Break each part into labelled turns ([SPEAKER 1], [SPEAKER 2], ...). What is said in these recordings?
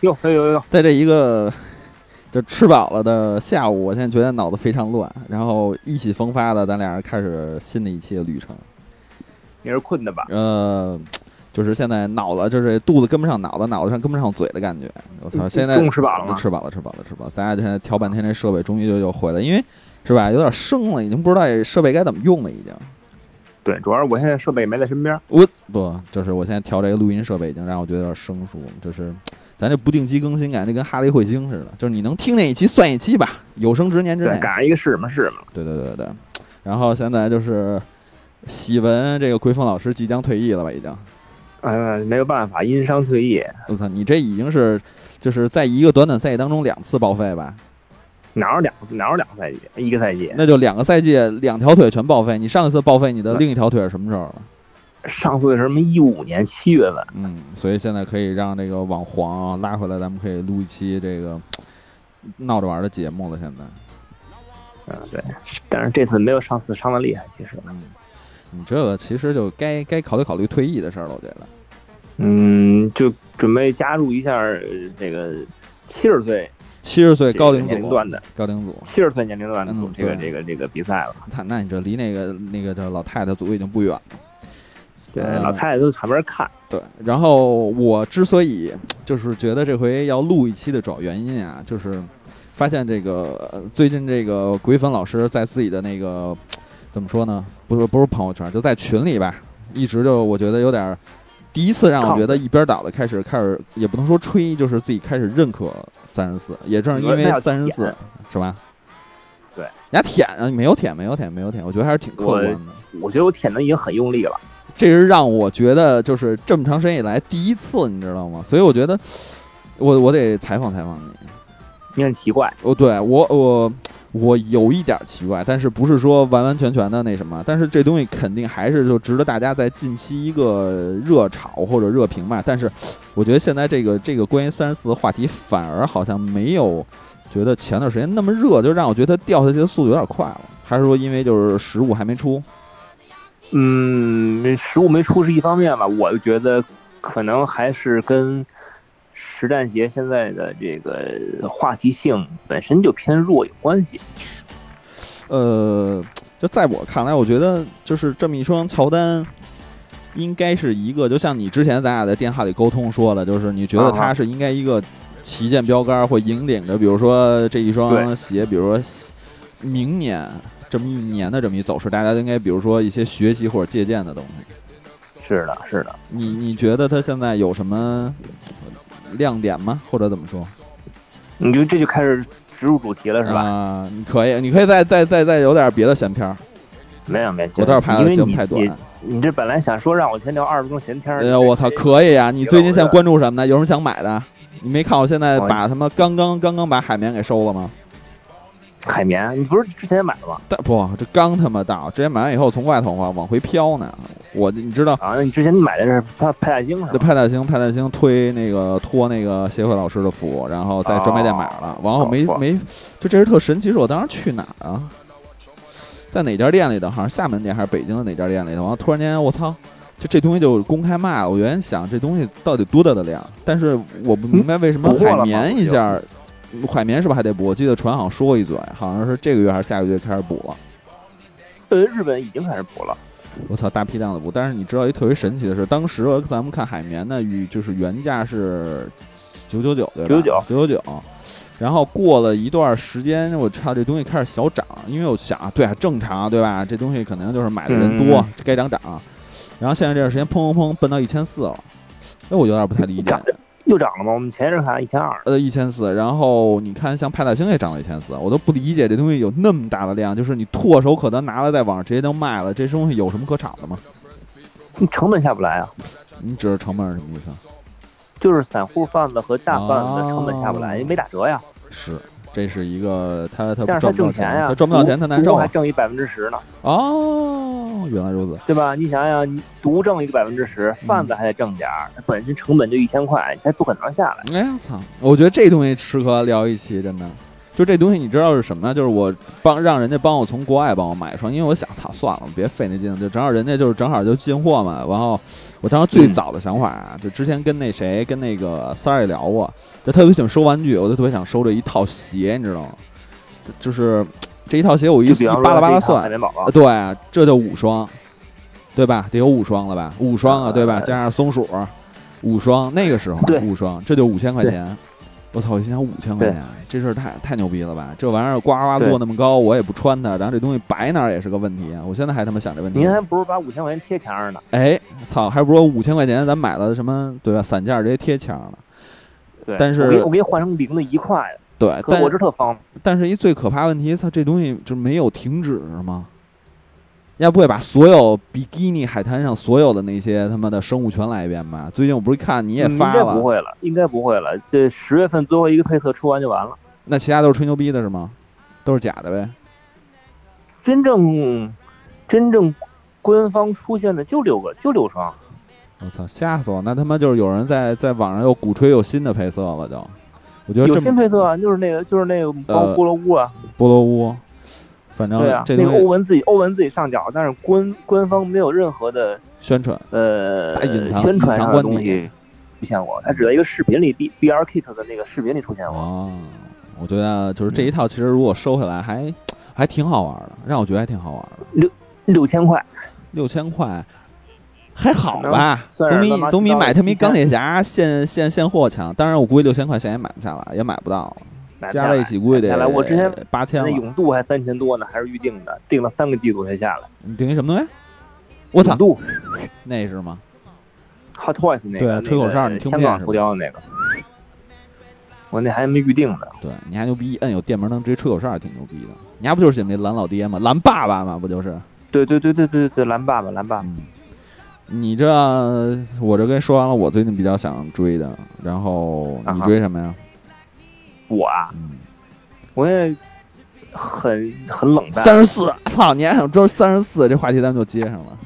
[SPEAKER 1] 有
[SPEAKER 2] 哟
[SPEAKER 1] 有有在这一个就吃饱了的下午，我现在觉得脑子非常乱，然后意气风发的，咱俩人开始新的一期的旅程。
[SPEAKER 2] 你是困的吧？
[SPEAKER 1] 呃，就是现在脑子就是肚子跟不上脑子，脑子上跟不上嘴的感觉。我操，现在
[SPEAKER 2] 吃饱了吗？
[SPEAKER 1] 吃饱了，吃饱了，吃饱了。咱俩现在调半天这设备，终于就又回来，因为是吧，有点生了，已经不知道这设备该怎么用了，已经。
[SPEAKER 2] 对，主要是我现在设备没在身边。
[SPEAKER 1] 我不，就是我现在调这个录音设备，已经让我觉得有点生疏。就是咱这不定期更新，感觉跟哈雷彗星似的。就是你能听那一期算一期吧，有生之年之内
[SPEAKER 2] 对，赶上一个是什么是什么。
[SPEAKER 1] 对对对对。然后现在就是喜闻这个奎峰老师即将退役了吧？已经。
[SPEAKER 2] 呃，没有办法，因伤退役。
[SPEAKER 1] 我操，你这已经是就是在一个短短赛季当中两次报废吧？
[SPEAKER 2] 哪有两哪有两个赛季？一个赛季？
[SPEAKER 1] 那就两个赛季，两条腿全报废。你上一次报废你的另一条腿是什么时候了？
[SPEAKER 2] 上次什么？一五年七月份。
[SPEAKER 1] 嗯，所以现在可以让这个网黄拉回来，咱们可以录一期这个闹着玩的节目了。现在，
[SPEAKER 2] 嗯，对，但是这次没有上次伤的厉害，其实。
[SPEAKER 1] 嗯，你这个其实就该该考虑考虑退役的事儿了，我觉得。
[SPEAKER 2] 嗯，就准备加入一下这个七十岁。
[SPEAKER 1] 七十岁高龄
[SPEAKER 2] 年龄段的
[SPEAKER 1] 高龄组，
[SPEAKER 2] 七十岁年龄段的组这个这个这个比赛了。
[SPEAKER 1] 那那你这离那个那个叫老太太组已经不远了。
[SPEAKER 2] 对，老太太都旁边看。
[SPEAKER 1] 对，然后我之所以就是觉得这回要录一期的主要原因啊，就是发现这个最近这个鬼粉老师在自己的那个怎么说呢？不是不是朋友圈，就在群里吧，一直就我觉得有点。第一次让我觉得一边倒的开始开始，也不能说吹，就是自己开始认可三十四。也正是因为三十四，是吧？
[SPEAKER 2] 对，
[SPEAKER 1] 人家舔啊，没有舔，没有舔，没有舔，我觉得还是挺客观的。
[SPEAKER 2] 我觉得我舔的已经很用力了，
[SPEAKER 1] 这是让我觉得就是这么长时间以来第一次，你知道吗？所以我觉得我我得采访采访你。
[SPEAKER 2] 你很奇怪，
[SPEAKER 1] 哦，对我我。我有一点奇怪，但是不是说完完全全的那什么？但是这东西肯定还是就值得大家在近期一个热炒或者热评吧。但是我觉得现在这个这个关于三十四的话题反而好像没有觉得前段时间那么热，就让我觉得它掉下去的速度有点快了。还是说因为就是实物还没出？
[SPEAKER 2] 嗯，实物没出是一方面吧，我觉得可能还是跟。实战鞋现在的这个话题性本身就偏弱有关系。
[SPEAKER 1] 呃，就在我看来，我觉得就是这么一双乔丹，应该是一个，就像你之前咱俩在电话里沟通说的，就是你觉得它是应该一个旗舰标杆，会引领着，比如说这一双鞋，比如说明年这么一年的这么一走势，大家都应该比如说一些学习或者借鉴的东西。
[SPEAKER 2] 是的，是的。
[SPEAKER 1] 你你觉得它现在有什么？亮点吗？或者怎么说？
[SPEAKER 2] 你就这就开始植入主题了是吧？
[SPEAKER 1] 啊，你可以，你可以再再再再有点别的闲篇儿。
[SPEAKER 2] 没有没有，
[SPEAKER 1] 我倒是拍的节目太短。
[SPEAKER 2] 你这本来想说让我先聊二十分钟闲天儿。
[SPEAKER 1] 哎呀，我操，可以呀！你最近现在关注什么呢？有什么想买的？你没看我现在把他妈刚刚刚刚把海绵给收了吗？
[SPEAKER 2] 海绵，你不是之前买的吗？
[SPEAKER 1] 但不，这刚他妈到，之前买完以后从外头往往回飘呢。我你知道
[SPEAKER 2] 啊？那你之前你买的是派派大星是吧？
[SPEAKER 1] 派大星，派大星推那个托那个协会老师的福，然后在专卖店买了，然后没没，就这是特神奇。是我当时去哪儿啊？在哪家店里的？好像厦门店还是北京的哪家店里头？然后突然间我操，就这东西就公开卖了。我原先想这东西到底多大的量，但是我不明白为什么海绵一下。海绵是不是还得补？我记得船好像说过一嘴，好像是这个月还是下个月开始补了。
[SPEAKER 2] 呃，日本已经开始补了。
[SPEAKER 1] 我操，大批量的补！但是你知道一特别神奇的是，当时咱们看海绵呢，与就是原价是九九九，对吧？九九九九九。然后过了一段时间，我操，这东西开始小涨，因为我想啊，对啊，正常，对吧？这东西可能就是买的人多，该涨涨。然后现在这段时间，砰砰砰，奔到一千四了。哎，我有点不太理解。
[SPEAKER 2] 又涨了吗？我们前一阵看一千二，
[SPEAKER 1] 呃，一千四。然后你看，像派大星也涨了一千四，我都不理解这东西有那么大的量，就是你唾手可得拿了，在网上直接就卖了，这东西有什么可炒的吗？
[SPEAKER 2] 你成本下不来啊？
[SPEAKER 1] 你指的成本是什么意思？
[SPEAKER 2] 就是散户贩子和大贩子的成本下不来，也没打折呀。
[SPEAKER 1] 是。这是一个他他
[SPEAKER 2] 赚不到钱
[SPEAKER 1] 呀，他赚不到钱他难受，
[SPEAKER 2] 还挣一百分之十呢。
[SPEAKER 1] 哦，原来如此，
[SPEAKER 2] 对吧？你想想，你独挣一个百分之十，贩子还得挣点儿，他本身成本就一千块，他不可能下来。
[SPEAKER 1] 哎呀操！我觉得这东西适合聊一期，真的，就这东西你知道是什么呢？就是我帮让人家帮我从国外帮我买一双，因为我想操算了，别费那劲，就正好人家就是正好就进货嘛。然后我当时最早的想法啊，就之前跟那谁跟那个三儿也聊过，就特别喜欢收玩具，我就特别想收这一套鞋，你知道吗？就是这一套鞋我一巴拉巴拉算，对，这就五双，对吧？得有五双了吧？五双啊，对吧？加上松鼠，五双，那个时候五双，这就五千块钱。我操！我心想五千块钱，这事儿太太牛逼了吧？这玩意儿呱呱摞那么高，我也不穿它，然后这东西摆哪儿也是个问题。我现在还他妈想这问题。
[SPEAKER 2] 您还不如把五千块钱贴墙上呢。
[SPEAKER 1] 哎，操！还不如五千块钱咱买了什么对吧？散件直接贴墙了。
[SPEAKER 2] 对，
[SPEAKER 1] 但是
[SPEAKER 2] 我给你换成零的一块。
[SPEAKER 1] 对，但
[SPEAKER 2] 我这特方便。
[SPEAKER 1] 但是一最可怕问题，它，这东西就没有停止是吗？要不会把所有比基尼海滩上所有的那些他妈的生物全来一遍吧？最近我不是看你也发了，
[SPEAKER 2] 应该不会了，应该不会了。这十月份最后一个配色出完就完了。
[SPEAKER 1] 那其他都是吹牛逼的是吗？都是假的呗？
[SPEAKER 2] 真正真正官方出现的就六个，就六双。
[SPEAKER 1] 我操，吓死我！那他妈就是有人在在网上又鼓吹有新的配色了，就我觉得
[SPEAKER 2] 有新配色啊，就是那个就是那个包菠萝屋啊，
[SPEAKER 1] 波罗乌。反正
[SPEAKER 2] 对啊，那个欧文自己欧文自己上脚，但是官官方没有任何的
[SPEAKER 1] 宣传，
[SPEAKER 2] 呃，
[SPEAKER 1] 隐藏
[SPEAKER 2] 宣传
[SPEAKER 1] 的
[SPEAKER 2] 东西出现过，他只在一个视频里，B B R Kit 的那个视频里出现过。
[SPEAKER 1] 哦，我觉得就是这一套，其实如果收下来还还挺好玩的，让我觉得还挺好玩的。
[SPEAKER 2] 六六千块，
[SPEAKER 1] 六千块还好吧？总比总比买他们钢铁侠现现现货强。当然，我估计六千块钱也买不下来，也买不到。加在一起估计得
[SPEAKER 2] 我之前
[SPEAKER 1] 八千
[SPEAKER 2] 那永度还三千多呢，还是预定的，定了三个季度才下来。
[SPEAKER 1] 你定一什么东西？我操，
[SPEAKER 2] 度
[SPEAKER 1] 那是吗
[SPEAKER 2] ？Hot Toys 那个，
[SPEAKER 1] 对，吹口哨，你听不见
[SPEAKER 2] 浮雕的那个。我那还没预定呢。
[SPEAKER 1] 对，你还牛逼，摁有电门能直接吹口哨，挺牛逼的。你还不就是那蓝老爹吗？蓝爸爸吗？不就是？
[SPEAKER 2] 对对对对对对，蓝爸爸，蓝爸爸。
[SPEAKER 1] 你这我这跟你说完了，我最近比较想追的，然后你追什么呀？
[SPEAKER 2] 我啊，我也很很冷淡。
[SPEAKER 1] 三十四，操！你还想装三十四？这话题咱们就接上了。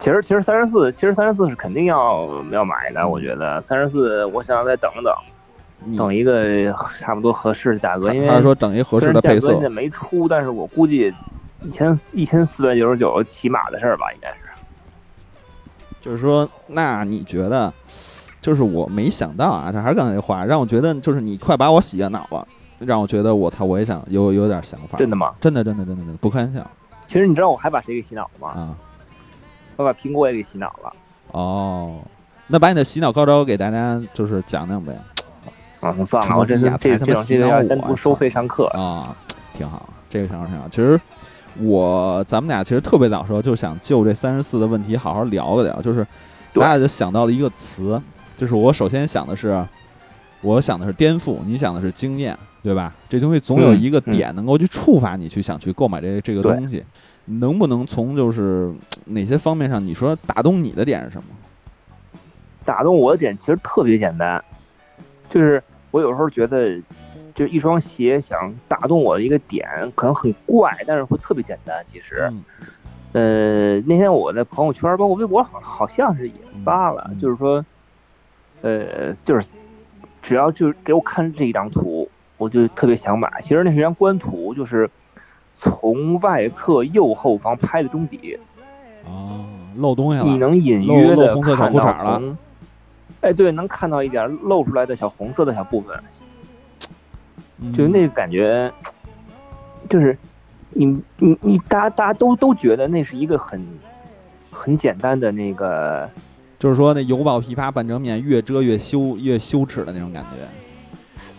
[SPEAKER 2] 其实，其实三十四，其实三十四是肯定要要买的。我觉得三十四，我想再等等，等一个差不多合适的价格。因为
[SPEAKER 1] 他说等一合适的配色。
[SPEAKER 2] 现在没出，但是我估计一千一千四百九十九起码的事儿吧，应该是。
[SPEAKER 1] 就是说，那你觉得？就是我没想到啊，他还是刚才那话，让我觉得就是你快把我洗下脑了，让我觉得我操我也想有有点想法。
[SPEAKER 2] 真的吗？
[SPEAKER 1] 真的真的真的真的不开玩笑。
[SPEAKER 2] 其实你知道我还把谁给洗脑了吗？
[SPEAKER 1] 啊，
[SPEAKER 2] 我把苹果也给洗脑了。
[SPEAKER 1] 哦，那把你的洗脑高招给大家就是讲讲呗。
[SPEAKER 2] 啊，那算了，我这是这这种洗脑单独收费上课
[SPEAKER 1] 啊，挺好，这个想法挺好。其实我咱们俩其实特别早时候就想就这三十四的问题好好聊一聊，就是咱俩就想到了一个词。就是我首先想的是，我想的是颠覆，你想的是经验，对吧？这东西总有一个点能够去触发你去想去购买这这个东西，能不能从就是哪些方面上，你说打动你的点是什么？
[SPEAKER 2] 打动我的点其实特别简单，就是我有时候觉得，就一双鞋想打动我的一个点，可能很怪，但是会特别简单。其实，呃，那天我在朋友圈，包括微博，好好像是也发了，就是说。呃，就是只要就是给我看这一张图，我就特别想买。其实那是张官图，就是从外侧右后方拍的中底。
[SPEAKER 1] 哦，漏东西了。
[SPEAKER 2] 你能隐约的
[SPEAKER 1] 看到
[SPEAKER 2] 红。哎，对，能看到一点露出来的小红色的小部分。就那个感觉，就是你你你，大家大家都都觉得那是一个很很简单的那个。
[SPEAKER 1] 就是说，那犹抱琵琶半遮面，越遮越羞，越羞耻的那种感觉。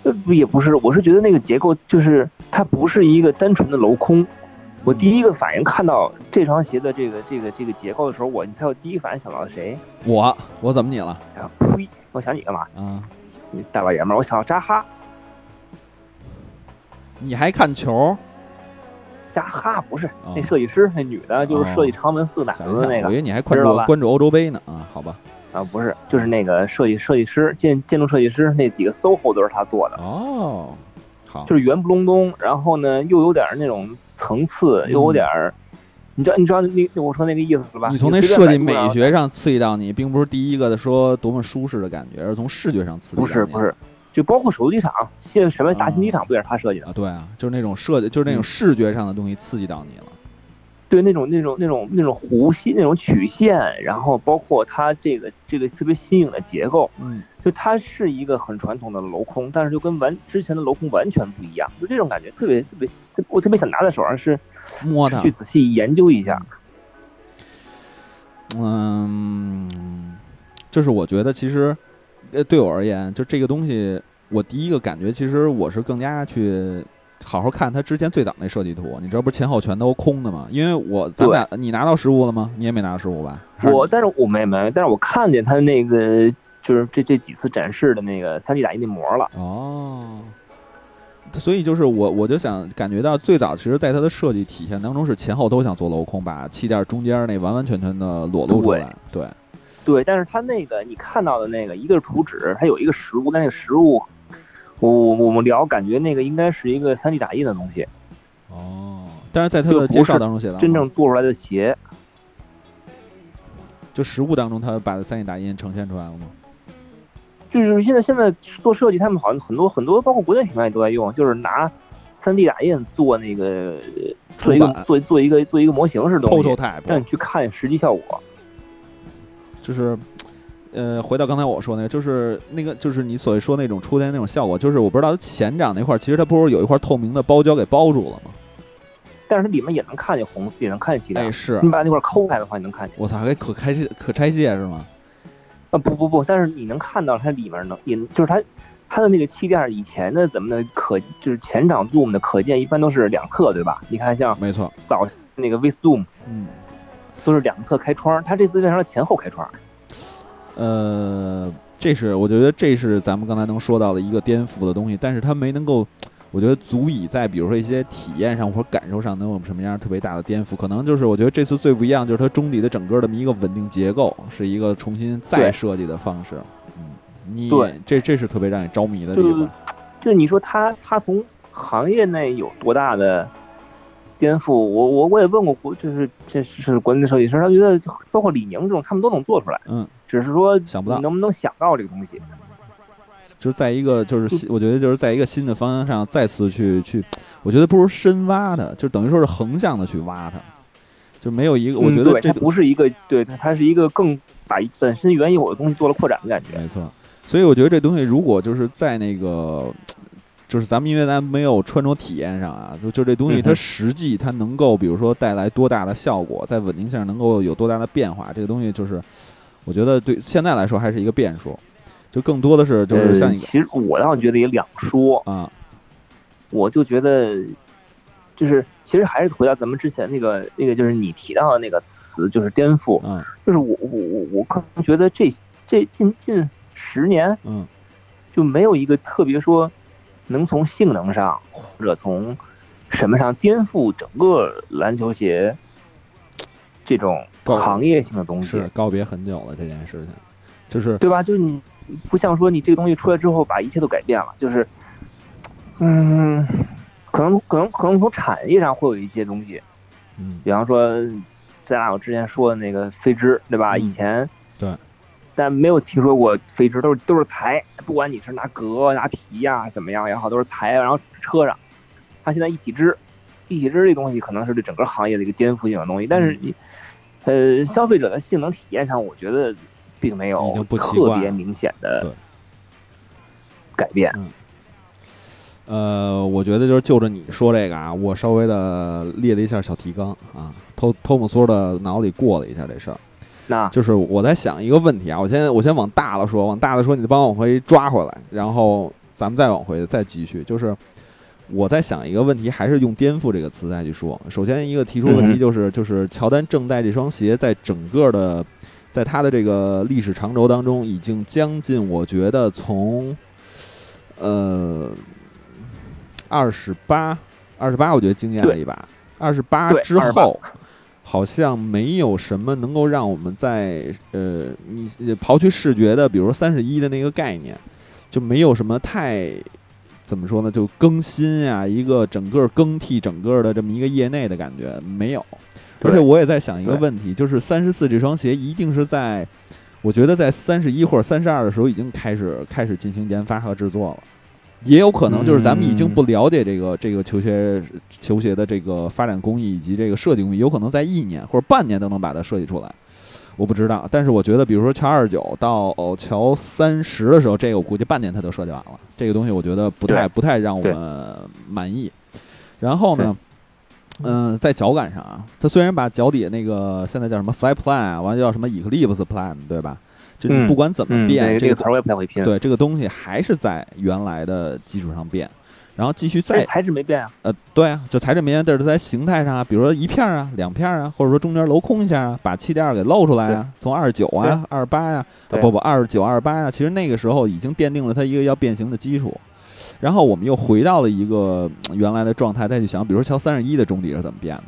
[SPEAKER 2] 呃，不也不是，我是觉得那个结构就是它不是一个单纯的镂空。我第一个反应看到这双鞋的这个这个这个结构的时候，我你猜我第一反应想到谁？
[SPEAKER 1] 我我怎么你了？
[SPEAKER 2] 啊呸！我想你干嘛？
[SPEAKER 1] 啊，
[SPEAKER 2] 你大老爷们儿，我想到扎哈。
[SPEAKER 1] 你还看球？
[SPEAKER 2] 扎哈不是那设计师，那女的就是设计长门四奶子的那个。
[SPEAKER 1] 我以为你还关注关注欧洲杯呢啊？好吧。
[SPEAKER 2] 啊，不是，就是那个设计设计师建建筑设计师那几个 SOHO 都是他做的。
[SPEAKER 1] 哦，好，
[SPEAKER 2] 就是圆不隆咚，然后呢又有点那种层次，又有点儿，你知道你知道那我说那个意思是吧？
[SPEAKER 1] 你从那设计美学上刺激到你，并不是第一个的说多么舒适的感觉，而是从视觉上刺激。
[SPEAKER 2] 不是不是，就包括首都机场，现在什么大型机场不也是他设计的？
[SPEAKER 1] 啊，对啊，就是那种设计，就是那种视觉上的东西刺激到你了。
[SPEAKER 2] 对，那种那种那种那种弧线、那种曲线，然后包括它这个这个特别新颖的结构，
[SPEAKER 1] 嗯，
[SPEAKER 2] 就它是一个很传统的镂空，但是就跟完之前的镂空完全不一样，就这种感觉特别特别，我特别想拿在手上是
[SPEAKER 1] 摸它，
[SPEAKER 2] 去仔细研究一下。
[SPEAKER 1] 嗯，就是我觉得其实，呃，对我而言，就这个东西，我第一个感觉，其实我是更加去好好看它之前最早那设计图。你知道不是前后全都空的吗？因为我咱们俩，你拿到实物了吗？你也没拿到实物吧？
[SPEAKER 2] 我，但是我没没，但是我看见他那个就是这这几次展示的那个三 D 打印那模了。
[SPEAKER 1] 哦。所以就是我，我就想感觉到最早，其实在它的设计体现当中是前后都想做镂空，把气垫中间那完完全全的裸露出来。对，
[SPEAKER 2] 对，但是它那个你看到的那个，一个是图纸，它有一个实物，但那个实物，我我们聊感觉那个应该是一个三 D 打印的东西。
[SPEAKER 1] 哦，但是在它的介绍当中写的，
[SPEAKER 2] 真正做出来的鞋，
[SPEAKER 1] 就实物当中，它把三 D 打印呈现出来了吗？
[SPEAKER 2] 就是现在，现在做设计，他们好像很多很多，包括国内品牌也都在用，就是拿三 D 打印做那个做一个做做一个做一个模型似的东西，让你去看实际效果。
[SPEAKER 1] 就是，呃，回到刚才我说那个，就是那个，就是你所谓说那种出现那种效果，就是我不知道它前掌那块，其实它不是有一块透明的包胶给包住了吗？
[SPEAKER 2] 但是它里面也能看见红，也能看见其他。
[SPEAKER 1] 哎，是
[SPEAKER 2] 你把那块抠开的话，你能看见。
[SPEAKER 1] 我操，还可拆卸可拆卸是吗？
[SPEAKER 2] 啊不不不，但是你能看到它里面能，也就是它它的那个气垫以前的怎么的可就是前掌 zoom 的可见一般都是两侧对吧？你看像
[SPEAKER 1] 没错，
[SPEAKER 2] 早那个 V zoom，
[SPEAKER 1] 嗯，
[SPEAKER 2] 都是两侧开窗，它这次变成了前后开窗。
[SPEAKER 1] 呃，这是我觉得这是咱们刚才能说到的一个颠覆的东西，但是它没能够。我觉得足以在比如说一些体验上或者感受上能有什么样特别大的颠覆？可能就是我觉得这次最不一样就是它中底的整个的一个稳定结构是一个重新再设计的方式。嗯，你这这是特别让你着迷的地方。
[SPEAKER 2] 就你说它它从行业内有多大的颠覆？我我我也问过国，就是这是国内的设计师，他觉得包括李宁这种他们都能做出来。
[SPEAKER 1] 嗯，
[SPEAKER 2] 只是说
[SPEAKER 1] 想不到
[SPEAKER 2] 能不能想到这个东西。
[SPEAKER 1] 就是在一个，就是新，我觉得就是在一个新的方向上再次去去，我觉得不如深挖它，就等于说是横向的去挖它，就没有一个，我觉得这
[SPEAKER 2] 不是一个，对它它是一个更把本身原有的东西做了扩展的感觉。
[SPEAKER 1] 没错，所以我觉得这东西如果就是在那个，就是咱们因为咱没有穿着体验上啊，就就这东西它实际它能够比如说带来多大的效果，在稳定性能够有多大的变化，这个东西就是我觉得对现在来说还是一个变数。就更多的是，就是像你，
[SPEAKER 2] 其实我倒觉得也两说。
[SPEAKER 1] 啊，
[SPEAKER 2] 我就觉得，就是其实还是回到咱们之前那个那个，就是你提到的那个词，就是颠覆，
[SPEAKER 1] 嗯，
[SPEAKER 2] 就是我我我我可能觉得这这近近十年，
[SPEAKER 1] 嗯，
[SPEAKER 2] 就没有一个特别说能从性能上或者从什么上颠覆整个篮球鞋这种行业性的东西，
[SPEAKER 1] 是告别很久了这件事情，就是
[SPEAKER 2] 对吧？就是你。不像说你这个东西出来之后把一切都改变了，就是，嗯，可能可能可能从产业上会有一些东西，
[SPEAKER 1] 嗯，
[SPEAKER 2] 比方说咱俩我之前说的那个飞织，对吧？以前
[SPEAKER 1] 对，
[SPEAKER 2] 但没有听说过飞织，都是都是裁，不管你是拿革拿皮呀怎么样也好，都是裁，然后车上，它现在一体织，一体织这东西可能是对整个行业的一个颠覆性的东西，但是你，呃，消费者的性能体验上，我觉得。并没有特别明显的改变。
[SPEAKER 1] 嗯，呃，我觉得就是就着你说这个啊，我稍微的列了一下小提纲啊，偷偷摸缩的脑里过了一下这事儿。
[SPEAKER 2] 那
[SPEAKER 1] 就是我在想一个问题啊，我先我先往大了说，往大了说，你帮我往回抓回来，然后咱们再往回再继续。就是我在想一个问题，还是用颠覆这个词再去说。首先一个提出问题就是，就是乔丹正代这双鞋在整个的。在他的这个历史长轴当中，已经将近，我觉得从，呃，二十八，二十八，我觉得惊艳了一把。二十八之后，好像没有什么能够让我们在呃，你刨去视觉的，比如说三十一的那个概念，就没有什么太怎么说呢？就更新啊，一个整个更替整个的这么一个业内的感觉没有。而且我也在想一个问题，就是三十四这双鞋一定是在我觉得在三十一或者三十二的时候已经开始开始进行研发和制作了，也有可能就是咱们已经不了解这个这个球鞋球鞋的这个发展工艺以及这个设计工艺，有可能在一年或者半年都能把它设计出来，我不知道。但是我觉得，比如说乔二十九到乔三十的时候，这个我估计半年它都设计完了。这个东西我觉得不太不太让我们满意。然后呢？嗯，在脚感上啊，它虽然把脚底下那个现在叫什么 Fly Plan 啊，完了叫什么 Eclipse Plan，对吧？就你不管怎么变，
[SPEAKER 2] 这
[SPEAKER 1] 个
[SPEAKER 2] 词我也不太会拼。
[SPEAKER 1] 对，这个东西还是在原来的基础上变，然后继续再
[SPEAKER 2] 材质没变啊？
[SPEAKER 1] 呃，对啊，就材质没变，但是在形态上啊，比如说一片啊、两片啊，或者说中间镂空一下啊，把气垫给露出来啊，从二十九啊、二十八呀，啊不不，二十九、二十八呀，其实那个时候已经奠定了它一个要变形的基础。然后我们又回到了一个原来的状态，再去想，比如说乔三十一的中底是怎么变的。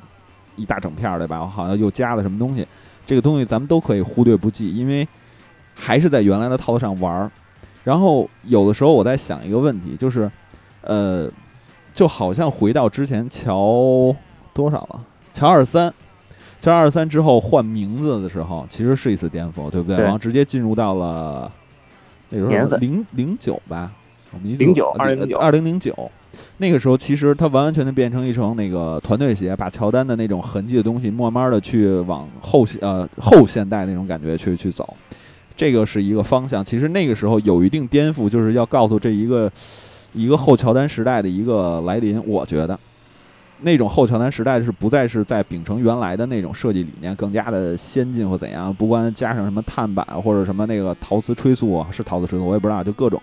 [SPEAKER 1] 一大整片儿对吧？我好像又加了什么东西，这个东西咱们都可以忽略不计，因为还是在原来的套路上玩儿。然后有的时候我在想一个问题，就是，呃，就好像回到之前乔多少了？乔二三，乔二三之后换名字的时候，其实是一次颠覆，对不对？然后直接进入到了那时候零零九吧，我们
[SPEAKER 2] 零九二零九
[SPEAKER 1] 二零零九。那个时候，其实它完完全全变成一双那个团队鞋，把乔丹的那种痕迹的东西，慢慢的去往后呃后现代那种感觉去去走，这个是一个方向。其实那个时候有一定颠覆，就是要告诉这一个一个后乔丹时代的一个来临。我觉得那种后乔丹时代是不再是在秉承原来的那种设计理念，更加的先进或怎样，不管加上什么碳板或者什么那个陶瓷吹塑，是陶瓷吹塑，我也不知道，就各种。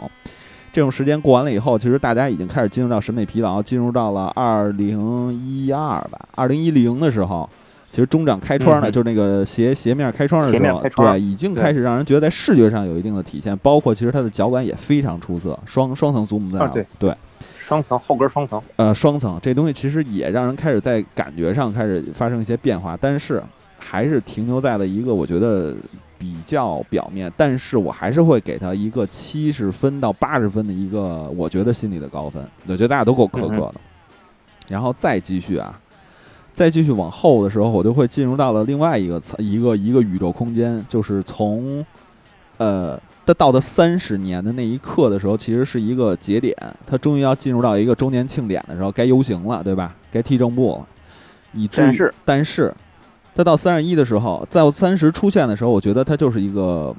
[SPEAKER 1] 这种时间过完了以后，其实大家已经开始进入到审美疲劳，进入到了二零一二吧，二零一零的时候，其实中掌开窗呢，就是那个鞋鞋面开窗的时候，对，已经开始让人觉得在视觉上有一定的体现，包括其实它的脚感也非常出色，双双层祖母在
[SPEAKER 2] 对
[SPEAKER 1] 对，
[SPEAKER 2] 双层后跟双层，
[SPEAKER 1] 呃，双层这东西其实也让人开始在感觉上开始发生一些变化，但是还是停留在了一个我觉得。比较表面，但是我还是会给他一个七十分到八十分的一个，我觉得心里的高分。我觉得大家都够苛刻的。然后再继续啊，再继续往后的时候，我就会进入到了另外一个一个一个宇宙空间，就是从呃，他到的三十年的那一刻的时候，其实是一个节点，他终于要进入到一个周年庆典的时候，该游行了，对吧？该踢正步了。以至于，但是。他到三十一的时候，在三十出现的时候，我觉得他就是一个，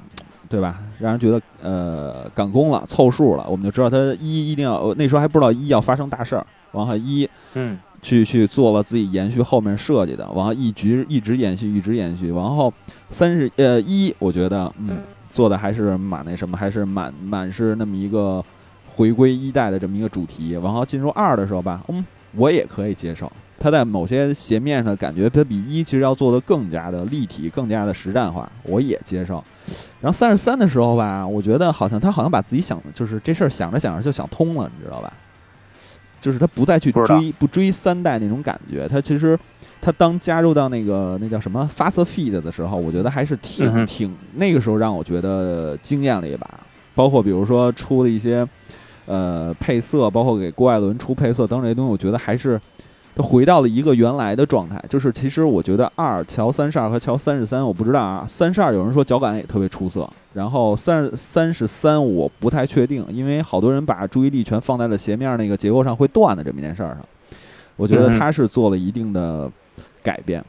[SPEAKER 1] 对吧？让人觉得呃赶工了，凑数了。我们就知道他一一定要，那时候还不知道一要发生大事儿。然后一，
[SPEAKER 2] 嗯，
[SPEAKER 1] 去去做了自己延续后面设计的，然后一直一直延续，一直延续。然后三十呃一，我觉得嗯做的还是蛮那什么，还是蛮蛮是那么一个回归一代的这么一个主题。然后进入二的时候吧，嗯，我也可以接受。它在某些鞋面上感觉它比一其实要做的更加的立体，更加的实战化，我也接受。然后三十三的时候吧，我觉得好像他好像把自己想就是这事儿想着想着就想通了，你知道吧？就是他不再去追不追三代那种感觉，他其实他当加入到那个那叫什么 Fast Feed 的时候，我觉得还是挺挺那个时候让我觉得惊艳了一把。包括比如说出的一些呃配色，包括给郭艾伦出配色等等这些东西，我觉得还是。他回到了一个原来的状态，就是其实我觉得二乔三十二和乔三十三，我不知道啊。三十二有人说脚感也特别出色，然后三三十三我不太确定，因为好多人把注意力全放在了鞋面那个结构上会断的这么一件事儿上。我觉得他是做了一定的改变。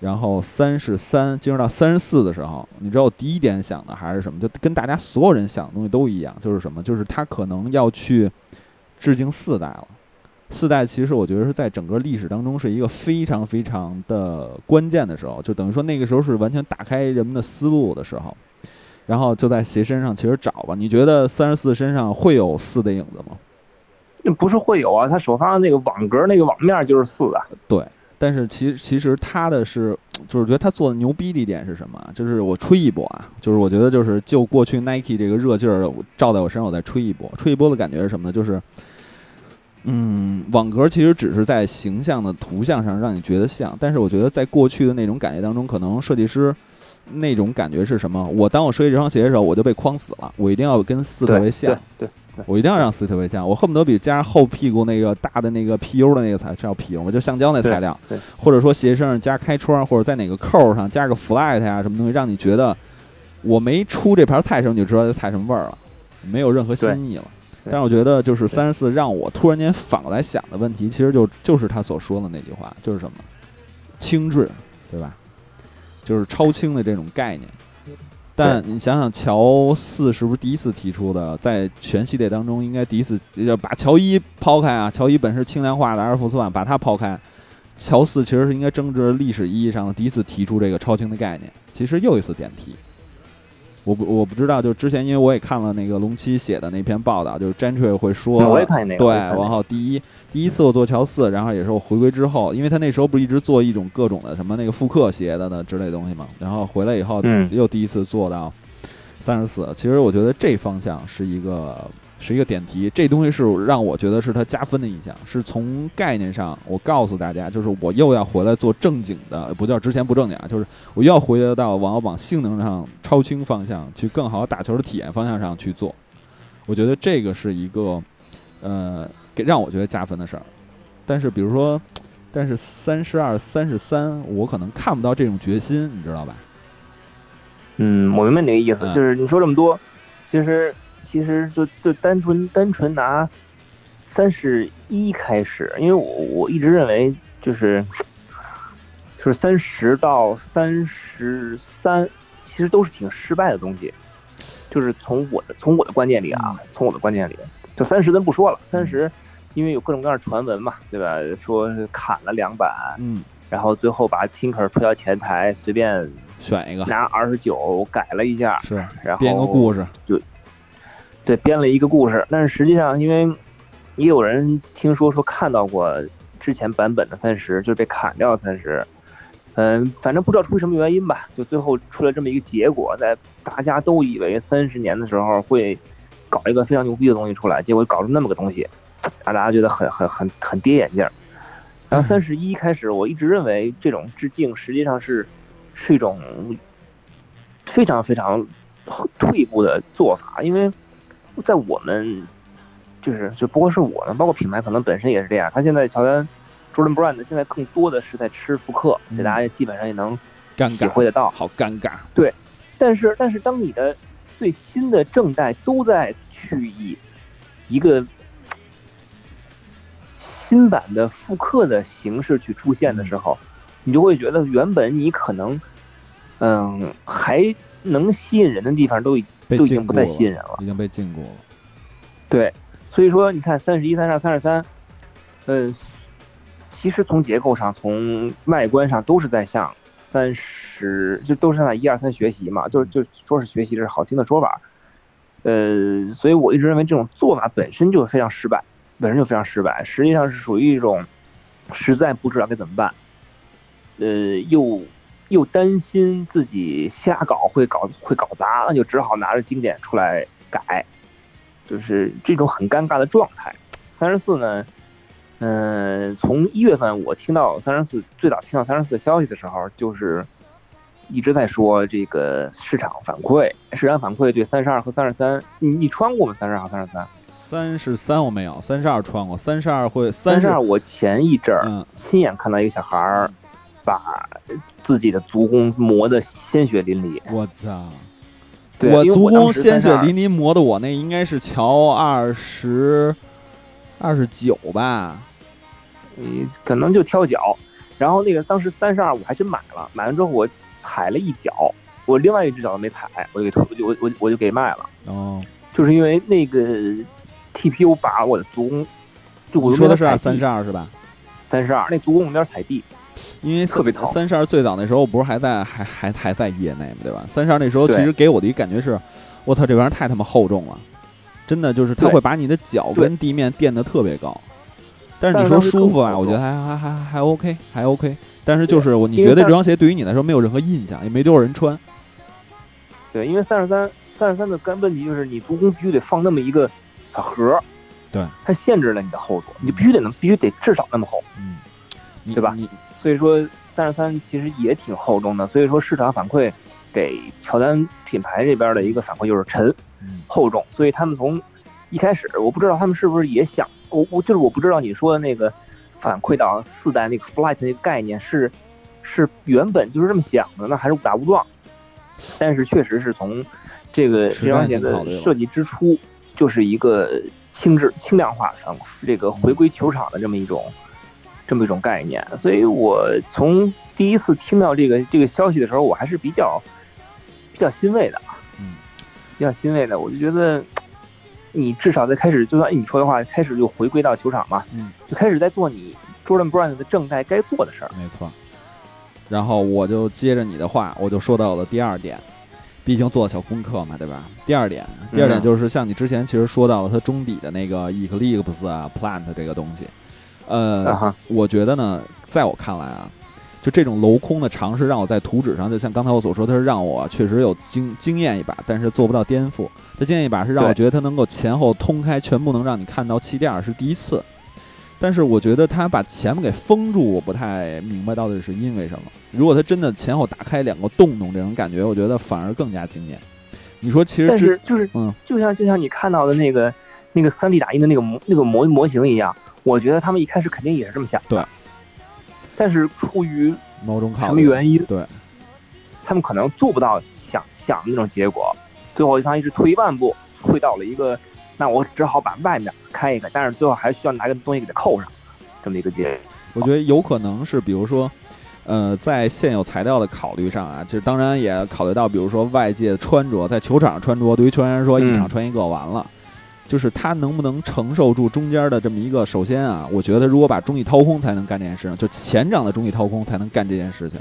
[SPEAKER 1] 然后三十三进入到三十四的时候，你知道我第一点想的还是什么？就跟大家所有人想的东西都一样，就是什么？就是他可能要去致敬四代了。四代其实我觉得是在整个历史当中是一个非常非常的关键的时候，就等于说那个时候是完全打开人们的思路的时候，然后就在鞋身上其实找吧。你觉得三十四身上会有四的影子吗？
[SPEAKER 2] 那不是会有啊，他首发的那个网格那个网面就是四的。
[SPEAKER 1] 对，但是其其实他的是，就是觉得他做的牛逼的一点是什么？就是我吹一波啊，就是我觉得就是就过去 Nike 这个热劲儿照在我身上，我再吹一波，吹一波的感觉是什么呢？就是。嗯，网格其实只是在形象的图像上让你觉得像，但是我觉得在过去的那种感觉当中，可能设计师那种感觉是什么？我当我设计这双鞋的时候，我就被框死了，我一定要跟四特别像，
[SPEAKER 2] 对，
[SPEAKER 1] 我一定要让四特别像，我恨不得比加上后屁股那个大的那个 PU 的那个材料 PU，我就橡胶那材料，或者说鞋身上加开窗，或者在哪个扣上加个 flat 呀什么东西，让你觉得我没出这盘菜时候你就知道这菜什么味儿了，没有任何新意了。但是我觉得就是三十四让我突然间反过来想的问题，其实就就是他所说的那句话，就是什么轻质，对吧？就是超轻的这种概念。但你想想，乔四是不是第一次提出的？在全系列当中，应该第一次要把乔一抛开啊。乔一本是轻量化的阿尔福斯万，把它抛开，乔四其实是应该正值历史意义上的第一次提出这个超轻的概念。其实又一次点题。我不我不知道，就之前因为我也看了那个龙七写的那篇报道，就是 Gentry 会说，
[SPEAKER 2] 我也看那个，
[SPEAKER 1] 对，然后第一第一次我做乔四，然后也是我回归之后，因为他那时候不是一直做一种各种的什么那个复刻鞋的呢之类东西嘛，然后回来以后又第一次做到三十四，其实我觉得这方向是一个。是一个点题，这东西是让我觉得是它加分的印象，是从概念上，我告诉大家，就是我又要回来做正经的，不叫之前不正经啊，就是我又要回来到往往性能上超轻方向去更好打球的体验方向上去做，我觉得这个是一个，呃，给让我觉得加分的事儿。但是比如说，但是三十二、三十三，我可能看不到这种决心，你知道吧？
[SPEAKER 2] 嗯，我明白你的意思，就是你说这么多，其实。其实就就单纯单纯拿三十一开始，因为我我一直认为就是就是三十到三十三，其实都是挺失败的东西。就是从我的从我的观念里啊，从我的观念里，就三十咱不说了，三十因为有各种各样的传闻嘛，对吧？说是砍了两版，
[SPEAKER 1] 嗯，
[SPEAKER 2] 然后最后把 Tinker 推到前台，随便
[SPEAKER 1] 选一个，
[SPEAKER 2] 拿二十九改了一下，
[SPEAKER 1] 是，
[SPEAKER 2] 然后
[SPEAKER 1] 编个故事
[SPEAKER 2] 就。对，编了一个故事，但是实际上，因为也有人听说说看到过之前版本的三十，就是被砍掉三十。嗯，反正不知道出于什么原因吧，就最后出了这么一个结果，在大家都以为三十年的时候会搞一个非常牛逼的东西出来，结果搞出那么个东西，让大家觉得很很很很跌眼镜。然后三十一开始，我一直认为这种致敬实际上是是一种非常非常退步的做法，因为。在我们，就是就不过是我们，包括品牌可能本身也是这样。他现在乔丹，Jordan Brand 现在更多的是在吃复刻，这大家基本上也能体会得到。
[SPEAKER 1] 好尴尬。
[SPEAKER 2] 对，但是但是当你的最新的正代都在去以一个新版的复刻的形式去出现的时候，你就会觉得原本你可能嗯还能吸引人的地方都已。都已经不再吸引人了，
[SPEAKER 1] 已经被禁锢了。
[SPEAKER 2] 对，所以说你看三十一、三十二、三十三，嗯，其实从结构上、从外观上都是在向三十，就都是向一二三学习嘛，就就说是学习这是好听的说法。呃，所以我一直认为这种做法本身就非常失败，本身就非常失败，实际上是属于一种实在不知道该怎么办，呃，又。又担心自己瞎搞会搞会搞砸，那就只好拿着经典出来改，就是这种很尴尬的状态。三十四呢，嗯，从一月份我听到三十四最早听到三十四的消息的时候，就是一直在说这个市场反馈，市场反馈对三十二和三十三，你你穿过吗？三十二和三十三？
[SPEAKER 1] 三十三我没有，三十二穿过，三十二会
[SPEAKER 2] 三十二我前一阵儿亲眼看到一个小孩儿把。自己的足弓磨得鲜血淋漓，
[SPEAKER 1] 我操！我足弓鲜血淋漓磨的，我那应该是乔二十二十九吧？
[SPEAKER 2] 你可能就挑脚，然后那个当时三十二我还真买了，买完之后我踩了一脚，我另外一只脚都没踩，我就给退，我我我就给卖了。
[SPEAKER 1] 哦，
[SPEAKER 2] 就是因为那个 TPU 把我的足弓，就我
[SPEAKER 1] 说的是三十二是吧？
[SPEAKER 2] 三十二，那足弓有点踩地。
[SPEAKER 1] 因为
[SPEAKER 2] 特别疼。
[SPEAKER 1] 三十二最早那时候不是还在还还还在业内嘛，对吧？三十二那时候其实给我的一感觉是，我操，这玩意儿太他妈厚重了，真的就是它会把你的脚跟地面垫得特别高。但是你说舒服啊，我觉得还还还还 OK，还 OK。但是就是我，你觉得这双鞋对于你来说没有任何印象，也没多少人穿。
[SPEAKER 2] 对，因为三十三三十三的根问题就是你足弓必须得放那么一个小盒，
[SPEAKER 1] 对，
[SPEAKER 2] 它限制了你的厚度，你必须得能必须得至少那么厚，
[SPEAKER 1] 嗯，
[SPEAKER 2] 对吧？所以说，三十三其实也挺厚重的。所以说，市场反馈给乔丹品牌这边的一个反馈就是沉、厚重。所以他们从一开始，我不知道他们是不是也想，我我就是我不知道你说的那个反馈到四代那个 Flight 那个概念是是原本就是这么想的呢，还是误打误撞？但是确实是从这个这双鞋的设计之初，就是一个轻质轻量化上这个回归球场的这么一种这么一种概念。所以我从第一次听到这个这个消息的时候，我还是比较比较欣慰的，
[SPEAKER 1] 嗯，
[SPEAKER 2] 比较欣慰的。我就觉得你至少在开始，就算你说的话，开始就回归到球场嘛，
[SPEAKER 1] 嗯，
[SPEAKER 2] 就开始在做你 Jordan Brand 的正在该做的事儿。
[SPEAKER 1] 没错。然后我就接着你的话，我就说到了第二点，毕竟做小功课嘛，对吧？第二点，第二点就是像你之前其实说到了它中底的那个 Eclipse 啊 Plant 这个东西，呃，我觉得呢，在我看来啊，就这种镂空的尝试，让我在图纸上，就像刚才我所说，它是让我确实有经经验一把，但是做不到颠覆。它经验一把是让我觉得它能够前后通开，全部能让你看到气垫是第一次。但是我觉得它把前面给封住，我不太明白到底是因为什么。如果它真的前后打开两个洞洞，这种感觉，我觉得反而更加惊艳。你说，其实
[SPEAKER 2] 是就是嗯，就像就像你看到的那个那个三 D 打印的那个模那个模模型一样，我觉得他们一开始肯定也是这么想。
[SPEAKER 1] 对。
[SPEAKER 2] 但是出于
[SPEAKER 1] 某种
[SPEAKER 2] 什么原因，
[SPEAKER 1] 对，
[SPEAKER 2] 他们可能做不到想想的那种结果，最后相当于是退一万步，退到了一个。那我只好把外面开一个，但是最后还需要拿个东西给它扣上，这么一个结果。
[SPEAKER 1] 我觉得有可能是，比如说，呃，在现有材料的考虑上啊，就当然也考虑到，比如说外界的穿着，在球场上穿着，对于球员来说，一场穿一个完了，就是他能不能承受住中间的这么一个？首先啊，我觉得如果把中翼掏空才能干这件事情，就前掌的中翼掏空才能干这件事情。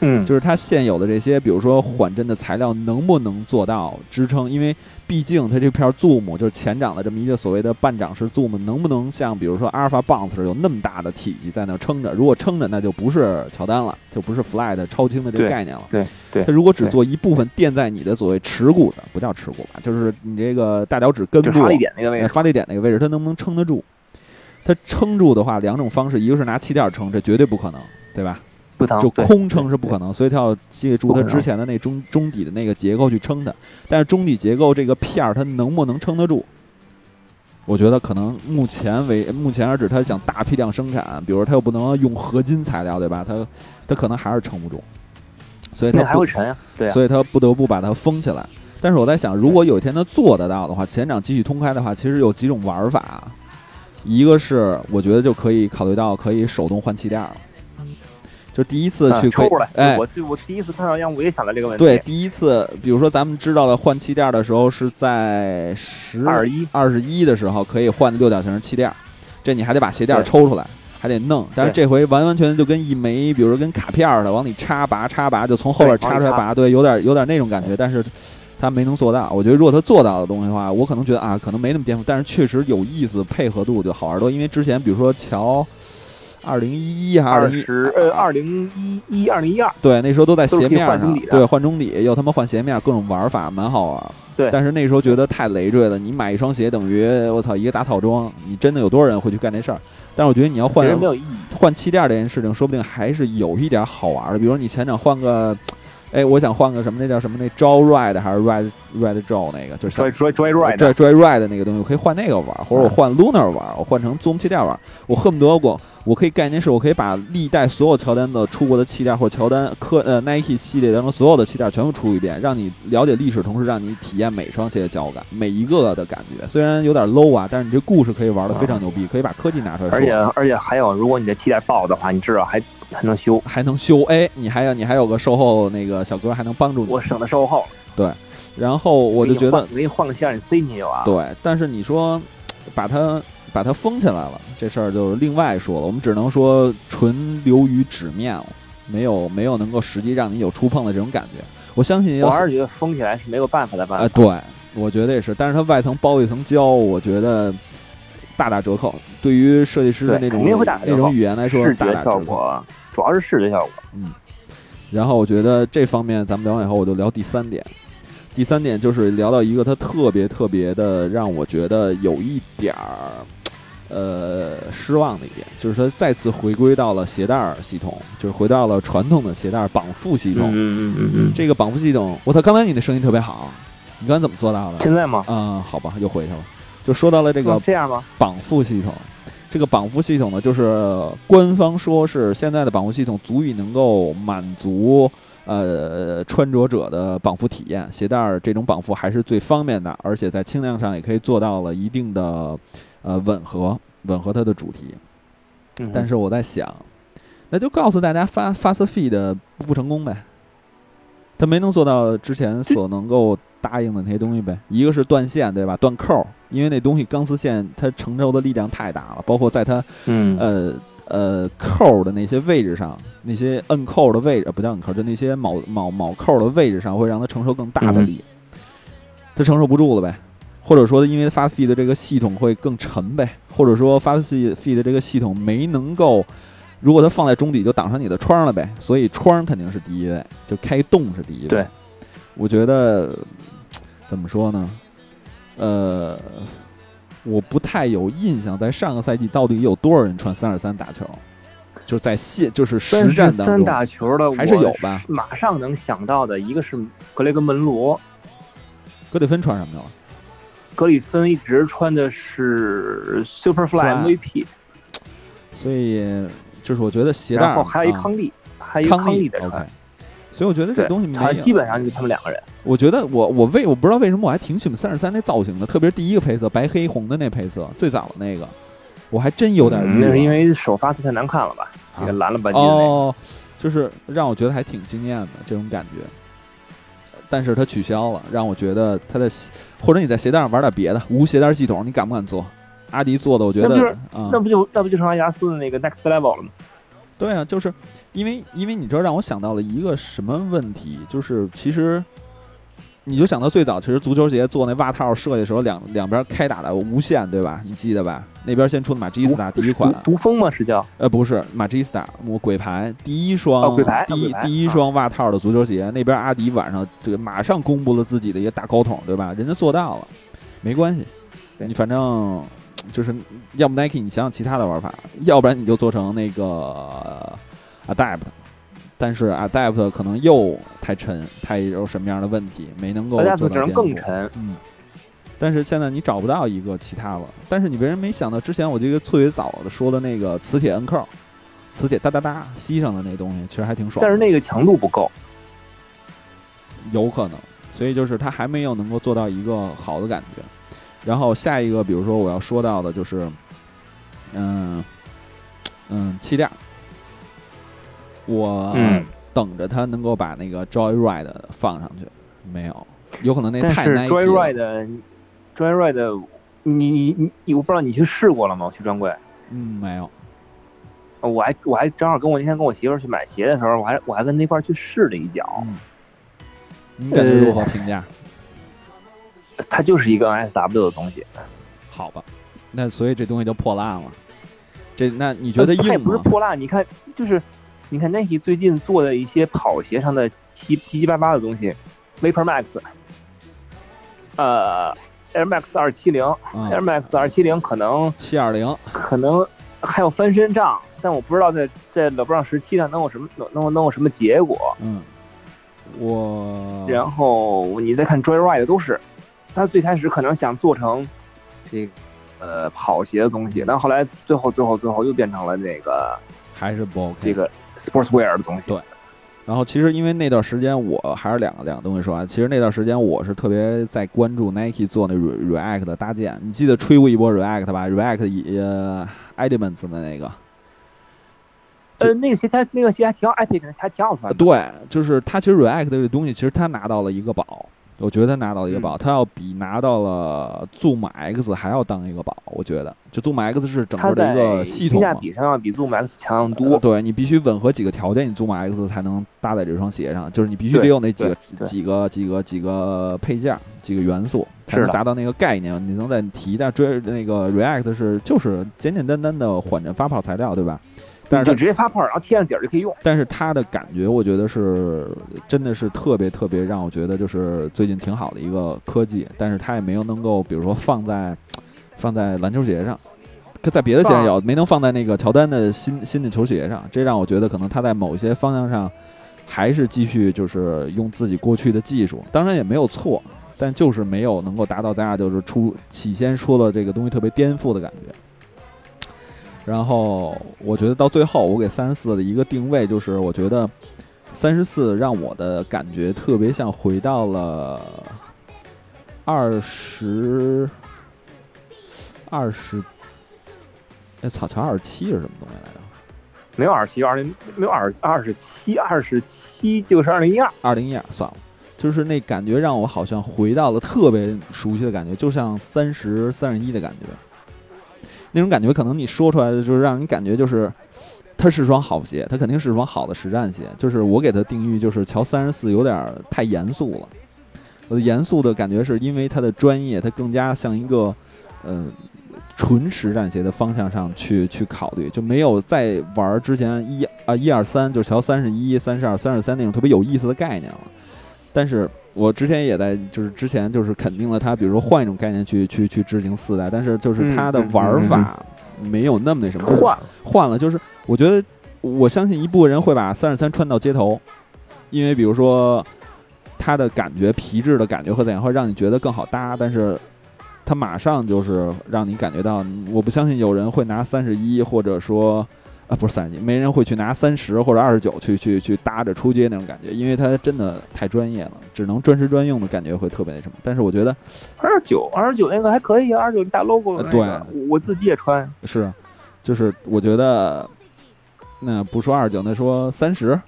[SPEAKER 2] 嗯，
[SPEAKER 1] 就是它现有的这些，比如说缓震的材料能不能做到支撑？因为毕竟它这片 Zoom 就是前掌的这么一个所谓的半掌式 Zoom，能不能像比如说 Alpha Bounce 有那么大的体积在那撑着？如果撑着，那就不是乔丹了，就不是 Fly 的超轻的这个概念了。
[SPEAKER 2] 对对，
[SPEAKER 1] 它如果只做一部分垫在你的所谓耻骨的，不叫耻骨吧，就是你这个大脚趾根部
[SPEAKER 2] 发力点那个位置，
[SPEAKER 1] 发力点那个位置，它能不能撑得住？它撑住的话，两种方式，一个是拿气垫撑，这绝对不可能，对吧？就空撑是不可能，所以它要借助它之前的那中中底的那个结构去撑它。但是中底结构这个片儿它能不能撑得住？我觉得可能目前为目前而止，它想大批量生产，比如它又不能用合金材料，对吧？它它可能还是撑不住，所以它
[SPEAKER 2] 还会沉啊，对，
[SPEAKER 1] 所以它不得不把它封起来。但是我在想，如果有一天它做得到的话，前掌继续通开的话，其实有几种玩法。一个是我觉得就可以考虑到可以手动换气垫了。就第一次去
[SPEAKER 2] 抽哎，我我第一次看到样，我也想到这个问
[SPEAKER 1] 题。对，第一次，比如说咱们知道了换气垫的时候是在十
[SPEAKER 2] 二一
[SPEAKER 1] 二十一的时候可以换六角形气垫，这你还得把鞋垫抽出来，还得弄。但是这回完完全全就跟一枚，比如说跟卡片似的，往里插拔插拔，就从后边插出来拔，对，有点有点那种感觉。但是他没能做到。我觉得如果他做到的东西的话，我可能觉得啊，可能没那么颠覆，但是确实有意思，配合度就好玩多。因为之前比如说乔。二零一一还
[SPEAKER 2] 是二十？呃，二零一一、二零一二。
[SPEAKER 1] 对，那时候都在鞋面上。对，换中底又他妈换鞋面，各种玩法蛮好玩。
[SPEAKER 2] 对。
[SPEAKER 1] 但是那时候觉得太累赘了，你买一双鞋等于我操一个大套装，你真的有多少人会去干这事儿？但是我觉得你要换换气垫这件事情，说不定还是有一点好玩的。比如你前掌换个，哎，我想换个什么？那叫什么？那 Joe Ride 还是 Ride Ride Joe 那个？就是
[SPEAKER 2] Joy Joy Ride。
[SPEAKER 1] 对，Joy Ride 那个东西，我可以换那个玩，或者我换 Lunar 玩，我换成 Zoom 气垫玩，我恨不得我。我可以概念是，我可以把历代所有乔丹的出过的气垫，或乔丹科呃 Nike 系列当中所有的气垫全部出一遍，让你了解历史，同时让你体验每双鞋的脚感，每一个的感觉。虽然有点 low 啊，但是你这故事可以玩的非常牛逼，可以把科技拿出来。
[SPEAKER 2] 而且而且还有，如果你的气垫爆的话，你至少还还能修，
[SPEAKER 1] 还能修。哎，你还有你还有个售后那个小哥还能帮助你，
[SPEAKER 2] 我省得售后。
[SPEAKER 1] 对，然后我就觉得
[SPEAKER 2] 给你换个线，你塞进去就完。
[SPEAKER 1] 对，但是你说把它。把它封起来了，这事儿就另外说了。我们只能说纯流于纸面了，没有没有能够实际让你有触碰的这种感觉。我相信，
[SPEAKER 2] 我还是觉得封起来是没有办法的办法。
[SPEAKER 1] 哎对，我觉得也是。但是它外层包一层胶，我觉得大打折扣。对于设计师的那种那种语言来说，大打折
[SPEAKER 2] 扣。主要是视觉效果。
[SPEAKER 1] 嗯。然后我觉得这方面咱们聊完以后，我就聊第三点。第三点就是聊到一个，它特别特别的让我觉得有一点儿。呃，失望的一点就是它再次回归到了鞋带系统，就是回到了传统的鞋带绑缚系统。
[SPEAKER 2] 嗯嗯嗯嗯。
[SPEAKER 1] 这个绑缚系统，我操！刚才你的声音特别好，你刚才怎么做到的？
[SPEAKER 2] 现在吗？
[SPEAKER 1] 嗯，好吧，又回去了。就说到了这个
[SPEAKER 2] 这样吗？
[SPEAKER 1] 绑缚系统，这个绑缚系统呢，就是官方说是现在的绑缚系统足以能够满足呃穿着者的绑缚体验。鞋带儿这种绑缚还是最方便的，而且在轻量上也可以做到了一定的呃吻合，吻合它的主题。但是我在想，那就告诉大家发发色 feed 不成功呗，他没能做到之前所能够答应的那些东西呗。一个是断线，对吧？断扣，因为那东西钢丝线它承受的力量太大了，包括在它嗯呃呃扣的那些位置上，那些摁扣的位置不叫摁扣，就那些铆铆铆扣的位置上，会让它承受更大的力，它承受不住了呗。或者说，因为发 feed 的这个系统会更沉呗，或者说发 feed feed 的这个系统没能够，如果它放在中底就挡上你的窗了呗，所以窗肯定是第一位，就开洞是第一位。
[SPEAKER 2] 对，
[SPEAKER 1] 我觉得怎么说呢？呃，我不太有印象，在上个赛季到底有多少人穿三十三打球，就是在现就是实战当中
[SPEAKER 2] 打球的
[SPEAKER 1] 还是有吧？
[SPEAKER 2] 马上能想到的一个是格雷格门罗，
[SPEAKER 1] 格里芬穿什么了？
[SPEAKER 2] 格里芬一直穿的是 Superfly MVP，
[SPEAKER 1] 所以就是我觉得鞋带，
[SPEAKER 2] 然后还有一康利，还有一康利的
[SPEAKER 1] 穿，所以我觉得这东西没
[SPEAKER 2] 基本上就他们两个人。
[SPEAKER 1] 我觉得我我为我不知道为什么我还挺喜欢三十三那造型的，特别是第一个配色白黑红的那配色，最早的那个，我还真有点
[SPEAKER 2] 那是因为首发太难看了吧？这个蓝了吧唧的
[SPEAKER 1] 哦，就是让我觉得还挺惊艳的这种感觉。但是它取消了，让我觉得它的，或者你在鞋带上玩点别的，无鞋带系统，你敢不敢做？阿迪做的，我觉得，
[SPEAKER 2] 那不就那不就成阿迪达斯的那个 Next Level 了吗？
[SPEAKER 1] 对啊，就是因为因为你知道，让我想到了一个什么问题，就是其实。你就想到最早，其实足球鞋做那袜套设计的时候，两两边开打的无限，对吧？你记得吧？那边先出的马吉斯塔第一款，
[SPEAKER 2] 毒蜂吗？是叫？
[SPEAKER 1] 呃，不是，马吉斯塔，我鬼牌第一双，第一第一双袜套的足球鞋。那边阿迪晚上这个马上公布了自己的一个大高筒，对吧？人家做到了，没关系，你反正就是要不 Nike，你想想其他的玩法，要不然你就做成那个 Adapt。但是 Adapt 可能又太沉，太有什么样的问题，没能够做到
[SPEAKER 2] 更沉。
[SPEAKER 1] 嗯，但是现在你找不到一个其他了。但是你别人没想到之前我记得特别早的说的那个磁铁摁扣，磁铁哒哒哒吸上的那东西，其实还挺爽。
[SPEAKER 2] 但是那个强度不够，
[SPEAKER 1] 有可能，所以就是它还没有能够做到一个好的感觉。然后下一个，比如说我要说到的就是，嗯嗯，气垫。我等着他能够把那个 Joyride 放上去，没有，有可能那太 Nike
[SPEAKER 2] 了。Joyride，Joyride，你你你，我不知道你去试过了吗？我去专柜？
[SPEAKER 1] 嗯，没有。
[SPEAKER 2] 我还我还正好跟我那天跟我媳妇去买鞋的时候，我还我还跟那块去试了一脚。
[SPEAKER 1] 你感觉如何评价？
[SPEAKER 2] 它就是一个 SW 的东西。
[SPEAKER 1] 好吧，那所以这东西就破烂了。这那你觉得硬吗？
[SPEAKER 2] 也不是破烂，你看就是。你看 Nike 最近做的一些跑鞋上的七七七八八的东西，Vapor Max，呃，Air Max 二七零，Air Max 二七零可能
[SPEAKER 1] 七二零，
[SPEAKER 2] 可能还有翻身杖，但我不知道在在勒布朗十七上能有什么能能能有什么结果。
[SPEAKER 1] 嗯，我
[SPEAKER 2] 然后你再看 Joyride 都是，他最开始可能想做成这个呃跑鞋的东西，但后来最后最后最后又变成了那个
[SPEAKER 1] 还是不 OK
[SPEAKER 2] 这个。Sportswear 的东西
[SPEAKER 1] 对，然后其实因为那段时间我还是两个两个东西说啊，其实那段时间我是特别在关注 Nike 做那 React 的搭建，你记得吹过一波 React 吧？React 呃 Elements 的那个，
[SPEAKER 2] 呃，那个鞋它那个鞋还挺 Epic 的，还挺好穿。
[SPEAKER 1] 对，就是它其实 React 这个东西，其实它拿到了一个宝。我觉得他拿到了一个宝，他要比拿到了 Zoom X 还要当一个宝。我觉得，就 Zoom X 是整个的一个系统，性
[SPEAKER 2] 价比上要比 Zoom X 强多。
[SPEAKER 1] 对你必须吻合几个条件，你 Zoom X 才能搭在这双鞋上。就是你必须得有那几个几个几个几个配件、几个元素，才能达到那个概念。你能再提一下追那个 React 是就是简简单单的缓震发泡材料，对吧？但是
[SPEAKER 2] 就直接发泡，然后贴上底儿就可以用。
[SPEAKER 1] 但是它的感觉，我觉得是真的是特别特别让我觉得就是最近挺好的一个科技。但是它也没有能够，比如说放在放在篮球鞋上，在别的鞋上有，没能放在那个乔丹的新新的球鞋上。这让我觉得可能他在某些方向上还是继续就是用自己过去的技术，当然也没有错，但就是没有能够达到咱俩就是出起先说的这个东西特别颠覆的感觉。然后我觉得到最后，我给三十四的一个定位就是，我觉得三十四让我的感觉特别像回到了二十二十，哎，草桥二十七是什么东西来着？
[SPEAKER 2] 没有二十七，二零没有二二十七，二十七就是二零一二，
[SPEAKER 1] 二零一二算了，就是那感觉让我好像回到了特别熟悉的感觉，就像三十三十一的感觉。那种感觉可能你说出来的就是让人感觉就是它是双好鞋，它肯定是双好的实战鞋。就是我给它定义就是乔三十四有点太严肃了。我的严肃的感觉是因为它的专业，它更加像一个嗯。纯实战鞋的方向上去去考虑，就没有在玩之前一啊一二三，就是乔三十一、三十二、三十三那种特别有意思的概念了。但是我之前也在，就是之前就是肯定了它，比如说换一种概念去去去执行四代，但是就是它的玩法没有那么那什么，
[SPEAKER 2] 换
[SPEAKER 1] 换了，就是我觉得我相信一部分人会把三十三穿到街头，因为比如说它的感觉皮质的感觉会怎样，会让你觉得更好搭，但是。它马上就是让你感觉到，我不相信有人会拿三十一，或者说，啊，不是三十斤，没人会去拿三十或者二十九去去去搭着出街那种感觉，因为它真的太专业了，只能专时专用的感觉会特别那什么。但是我觉得
[SPEAKER 2] 二十九，二十九那个还可以啊，二十九大 logo
[SPEAKER 1] 对，
[SPEAKER 2] 我自己也穿。
[SPEAKER 1] 是，就是我觉得，那不说二十九，那说三十，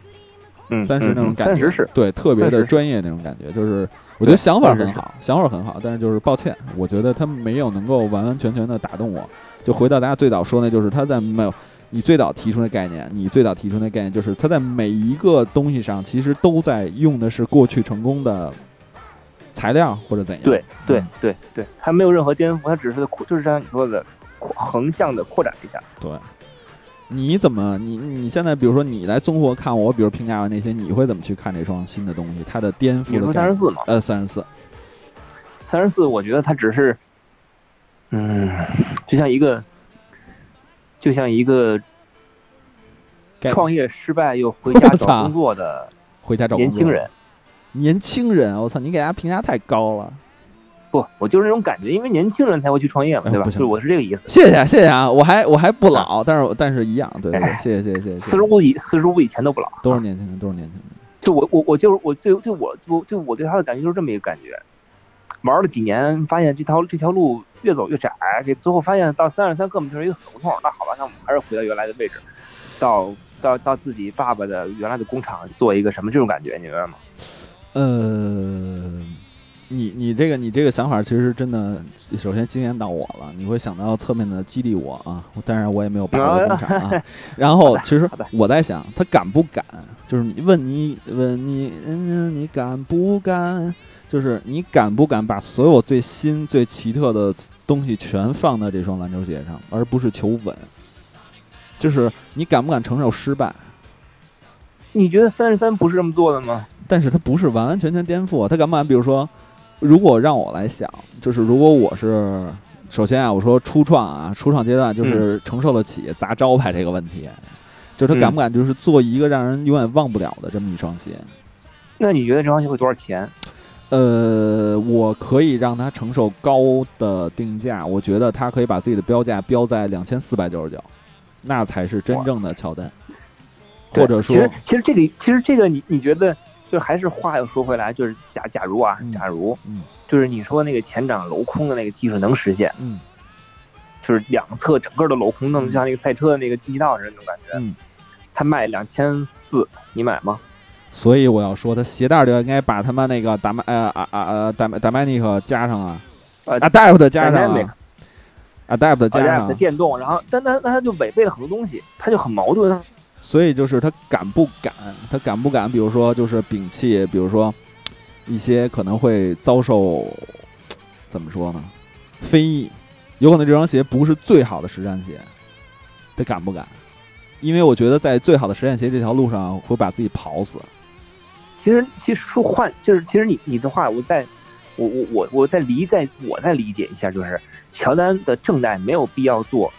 [SPEAKER 2] 嗯，
[SPEAKER 1] 三十那种感觉，对，特别的专业那种感觉，就是。我觉得想法很好，想法很好，但是就是抱歉，我觉得他没有能够完完全全的打动我。就回到大家最早说那，就是他在没有你最早提出的概念，你最早提出的概念，就是它在每一个东西上其实都在用的是过去成功的材料或者怎样。
[SPEAKER 2] 对对对对，它没有任何颠覆，它只是扩，就是像你说的横向的扩展一下。
[SPEAKER 1] 对。你怎么你你现在比如说你来综合看我，比如评价完那些，你会怎么去看这双新的东西？它的颠覆？
[SPEAKER 2] 你说三十四吗？
[SPEAKER 1] 呃，三十四，
[SPEAKER 2] 三十四，我觉得它只是，嗯，就像一个，就像一个创业失败又回家找工作的
[SPEAKER 1] 回家找
[SPEAKER 2] 年轻人，
[SPEAKER 1] 年轻人，我操，你给大家评价太高了。
[SPEAKER 2] 不，我就是那种感觉，因为年轻人才会去创业嘛，对吧？就我是这个意思。
[SPEAKER 1] 谢谢谢谢啊，我还我还不老，但是但是一样，对对对，谢谢谢谢谢谢。
[SPEAKER 2] 四十五以四十五以前都不老，
[SPEAKER 1] 都是年轻人，都是年轻人。
[SPEAKER 2] 就我我我就是我对对我我就我对他的感觉就是这么一个感觉，玩了几年，发现这条这条路越走越窄，这最后发现到三十三根本就是一个死胡同。那好吧，那我们还是回到原来的位置，到到到自己爸爸的原来的工厂做一个什么这种感觉，你明白吗？
[SPEAKER 1] 呃。你你这个你这个想法其实真的，首先惊艳到我了。你会想到侧面的激励我啊，当然我也没有爸爸的工厂啊。然后其实我在想，他敢不敢？就是你问你问你嗯，你敢不敢？就是你敢不敢把所有最新最奇特的东西全放在这双篮球鞋上，而不是求稳？就是你敢不敢承受失败？
[SPEAKER 2] 你觉得三十三不是这么做的吗？
[SPEAKER 1] 但是他不是完完全全颠覆，他敢不敢？比如说。如果让我来想，就是如果我是首先啊，我说初创啊，初创阶段就是承受得起砸招牌这个问题，就是他敢不敢就是做一个让人永远忘不了的这么一双鞋？
[SPEAKER 2] 那你觉得这双鞋会多少钱？
[SPEAKER 1] 呃，我可以让他承受高的定价，我觉得他可以把自己的标价标在两千四百九十九，那才是真正的乔丹。或者说，
[SPEAKER 2] 其实其实这里其实这个你你觉得？就还是话又说回来，就是假假如啊，假如，
[SPEAKER 1] 嗯，
[SPEAKER 2] 就是你说那个前掌镂空的那个技术能实现，
[SPEAKER 1] 嗯，
[SPEAKER 2] 就是两侧整个的镂空，弄得像那个赛车的那个进气道似的那种感觉，
[SPEAKER 1] 嗯，
[SPEAKER 2] 它卖两千四，你买吗？
[SPEAKER 1] 所以我要说，他鞋带就应该把他妈那个达麦呃啊啊啊达达麦尼克加上啊，adapt 加上，adapt 加上
[SPEAKER 2] 电动，然后但但但他就违背了很多东西，他就很矛盾。
[SPEAKER 1] 所以就是他敢不敢？他敢不敢？比如说，就是摒弃，比如说一些可能会遭受怎么说呢？非议，有可能这双鞋不是最好的实战鞋，他敢不敢？因为我觉得在最好的实战鞋这条路上会把自己跑死。
[SPEAKER 2] 其实，其实说换就是，其实你你的话，我在我我我我在理在我再理解一下，就是乔丹的正代没有必要做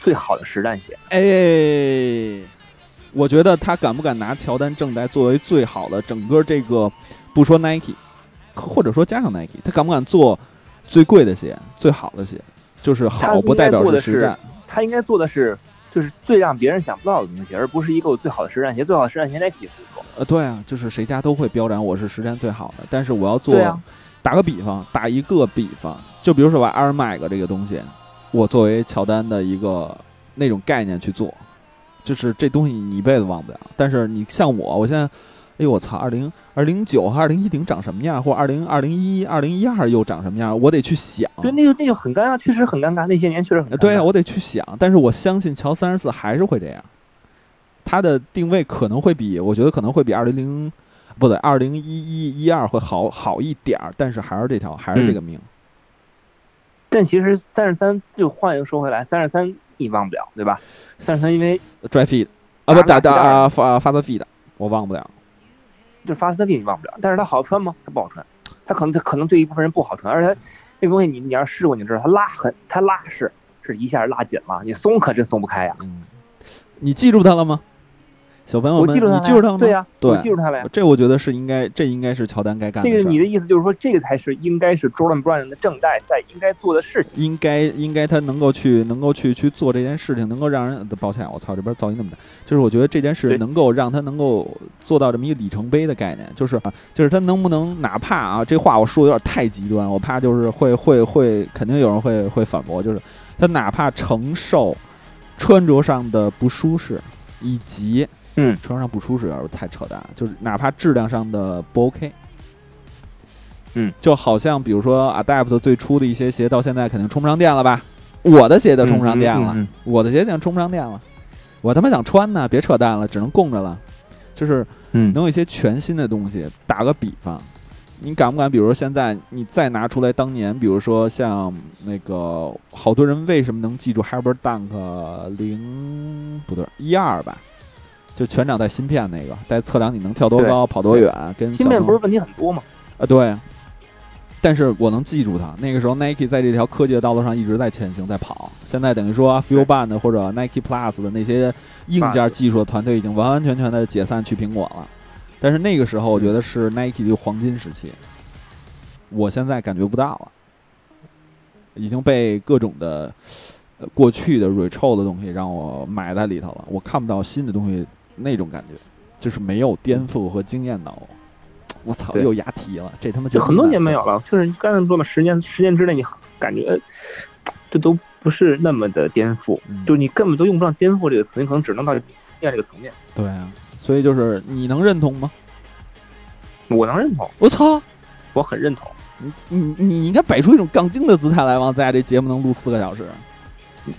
[SPEAKER 2] 最好的实战鞋。
[SPEAKER 1] 哎。我觉得他敢不敢拿乔丹正代作为最好的整个这个，不说 Nike，或者说加上 Nike，他敢不敢做最贵的鞋、最好的鞋？就是好不代表是实战。
[SPEAKER 2] 他应该做的是就是最让别人想不到的东西，而不是一个最好的实战鞋。最好的实战鞋 Nike 做。
[SPEAKER 1] 呃，对啊，就是谁家都会标榜我是实战最好的，但是我要做。打个比方，打一个比方，就比如说把 Air Max 这个东西，我作为乔丹的一个那种概念去做，就是这东西你一辈子忘不了。但是你像我，我现在。哎呦我操！二零二零九和二零一零长什么样？或二零二零一二零一二又长什么样？我得去想。
[SPEAKER 2] 对，那就那就很尴尬，确实很尴尬。那些年确实很尴
[SPEAKER 1] 对啊，我得去想。但是我相信乔三十四还是会这样，它的定位可能会比我觉得可能会比二零零不对二零一一一二会好好一点儿，但是还是这条还是这个命。
[SPEAKER 2] 但其实三十三就换一个说回来，三十三你忘不了对吧？三十三因为
[SPEAKER 1] dry feed 啊不打打发发的 feed 我忘不了。
[SPEAKER 2] 就是发丝病你忘不了，但是它好穿吗？它不好穿，它可能它可能对一部分人不好穿，而且它那个东西你你要试过你就知道，它拉很它拉是是一下拉紧了，你松可真松不开呀。
[SPEAKER 1] 嗯，你记住它了吗？小朋友们，你记住他了吗？
[SPEAKER 2] 对呀，
[SPEAKER 1] 对，
[SPEAKER 2] 记住他了呀。
[SPEAKER 1] 这我觉得是应该，这应该是乔丹该干的。
[SPEAKER 2] 这个你的意思就是说，这个才是应该是 Jordan Brand 的正代在应该做的事情。
[SPEAKER 1] 应该应该他能够去能够去去做这件事情，能够让人。抱歉，我操，这边噪音那么大。就是我觉得这件事能够让他能够做到这么一个里程碑的概念，就是啊，就是他能不能哪怕啊，这话我说的有点太极端，我怕就是会会会肯定有人会会反驳，就是他哪怕承受穿着上的不舒适以及。
[SPEAKER 2] 嗯，
[SPEAKER 1] 穿上不舒适，太扯淡。就是哪怕质量上的不 OK，
[SPEAKER 2] 嗯，
[SPEAKER 1] 就好像比如说 Adapt 最初的一些鞋，到现在肯定充不上电了吧？我的鞋都充不上电了，我的鞋已经充不上电了。我他妈想穿呢，别扯淡了，只能供着了。就是，
[SPEAKER 2] 嗯，
[SPEAKER 1] 能有一些全新的东西。打个比方，你敢不敢？比如说现在你再拿出来当年，比如说像那个好多人为什么能记住 Hyper Dunk 零不对一二吧？就全掌带芯片那个，带测量你能跳多高、跑多远，跟
[SPEAKER 2] 芯片不是问题很多吗？
[SPEAKER 1] 啊，对。但是我能记住它。那个时候，Nike 在这条科技的道路上一直在前行，在跑。现在等于说 f u e l Band 或者 Nike Plus 的那些硬件技术的团队已经完完全全的解散去苹果了。但是那个时候，我觉得是 Nike 的黄金时期。我现在感觉不到了，已经被各种的过去的 retro 的东西让我埋在里头了。我看不到新的东西。那种感觉，就是没有颠覆和惊艳到我。我操，又押题了，这他妈
[SPEAKER 2] 就很多年没有了。就是刚才说嘛，十年十年之内，你感觉这都不是那么的颠覆，就你根本都用不上“颠覆”这个词，你可能只能到验这个层面。
[SPEAKER 1] 对啊，所以就是你能认同吗？
[SPEAKER 2] 我能认同。
[SPEAKER 1] 我操，
[SPEAKER 2] 我很认同。
[SPEAKER 1] 你你你你应该摆出一种杠精的姿态来，王咱俩这节目能录四个小时。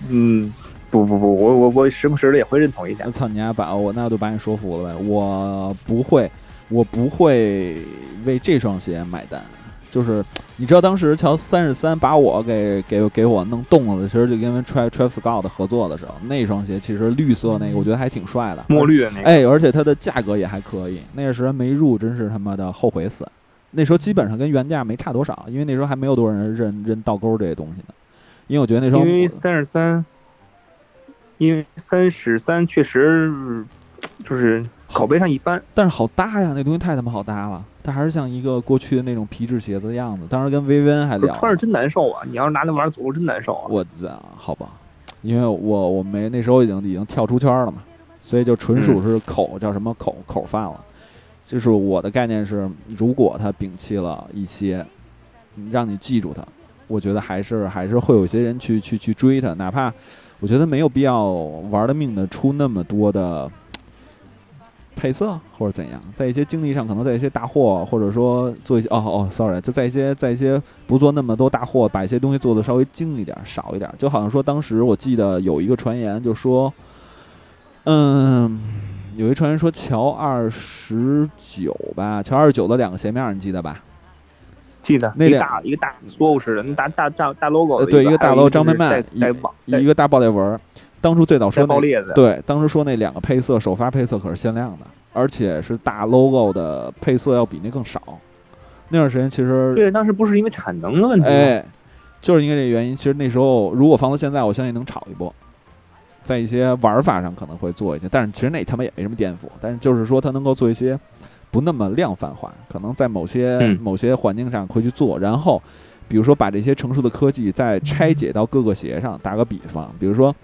[SPEAKER 2] 嗯。不不不，我我我时不时的也会认同一下。
[SPEAKER 1] 我操你丫把我那就把你说服了呗。我不会，我不会为这双鞋买单。就是你知道当时乔三十三把我给给给我弄动了的，其实就因为 Travis Scott 合作的时候，那双鞋其实绿色那个我觉得还挺帅的，
[SPEAKER 2] 墨绿那个。
[SPEAKER 1] 哎，而且它的价格也还可以。那个时候没入，真是他妈的后悔死。那时候基本上跟原价没差多少，因为那时候还没有多少人认认倒钩这些东西呢。因为我觉得那双
[SPEAKER 2] 因为三十三。因为三十三确实就是口碑上一般，
[SPEAKER 1] 但是好搭呀，那东西太他妈好搭了。它还是像一个过去的那种皮质鞋子的样子。当时跟薇薇恩还聊，
[SPEAKER 2] 穿着真难受啊！你要是拿那玩意儿走路真难受啊！
[SPEAKER 1] 我操，好吧，因为我我没那时候已经已经跳出圈了嘛，所以就纯属是口叫什么口口饭了。就是我的概念是，如果他摒弃了一些，让你记住他，我觉得还是还是会有些人去去去追他，哪怕。我觉得没有必要玩了命的出那么多的配色或者怎样，在一些精力上，可能在一些大货，或者说做一些哦哦，sorry，就在一些在一些不做那么多大货，把一些东西做的稍微精一点，少一点。就好像说当时我记得有一个传言，就说，嗯，有一传言说乔二十九吧，乔二十九的两个鞋面，你记得吧？
[SPEAKER 2] 记得那大一个大缩似的，那大大大大 logo，
[SPEAKER 1] 对，一个大 logo 张曼曼，
[SPEAKER 2] 一
[SPEAKER 1] 一个大爆裂纹。当初最早说
[SPEAKER 2] 那
[SPEAKER 1] 对，当时说那两个配色首发配色可是限量的，而且是大 logo 的配色要比那更少。那段时间其实
[SPEAKER 2] 对，当时不是因为产能的问题，
[SPEAKER 1] 哎，就是因为这原因。其实那时候如果放到现在，我相信能炒一波，在一些玩法上可能会做一些，但是其实那他妈也没什么颠覆。但是就是说，它能够做一些。不那么量贩化，可能在某些某些环境上会去做。然后，比如说把这些成熟的科技再拆解到各个鞋上。打个比方，比如说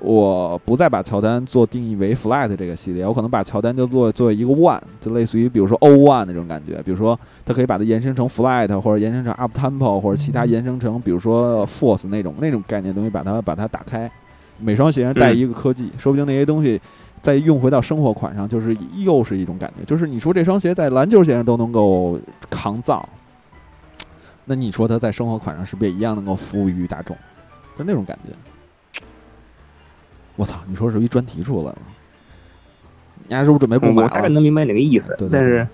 [SPEAKER 1] 我不再把乔丹做定义为 Flat 这个系列，我可能把乔丹就做作为一个 One，就类似于比如说 O One 那种感觉，比如说它可以把它延伸成 Flat，或者延伸成 Up Tempo，或者其他延伸成比如说 Force 那种那种概念东西，把它把它打开。每双鞋上带一个科技，说不定那些东西再用回到生活款上，就是又是一种感觉。就是你说这双鞋在篮球鞋上都能够抗造，那你说它在生活款上是不是也一样能够服务于大众？就那种感觉。我操！你说是一专题出来了，你还是不是准备不买
[SPEAKER 2] 我大概能明白你个意思，
[SPEAKER 1] 对
[SPEAKER 2] 但是，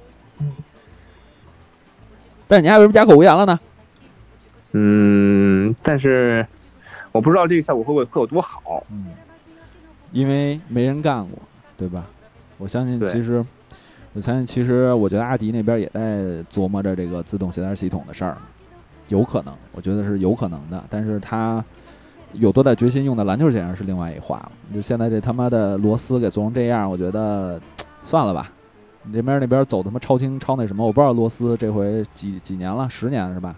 [SPEAKER 1] 但是你还为什么哑口无言了呢？
[SPEAKER 2] 嗯，但是我不知道这个效果会不会会有多好。
[SPEAKER 1] 嗯，因为没人干过，对吧？我相信，其实，我相信，其实，我觉得阿迪那边也在琢磨着这个自动鞋带系统的事儿，有可能，我觉得是有可能的，但是他。有多大决心用在篮球鞋上是另外一话了。就现在这他妈的螺丝给做成这样，我觉得算了吧。你这边那边走他妈超轻超那什么，我不知道螺丝这回几几年了，十年是吧？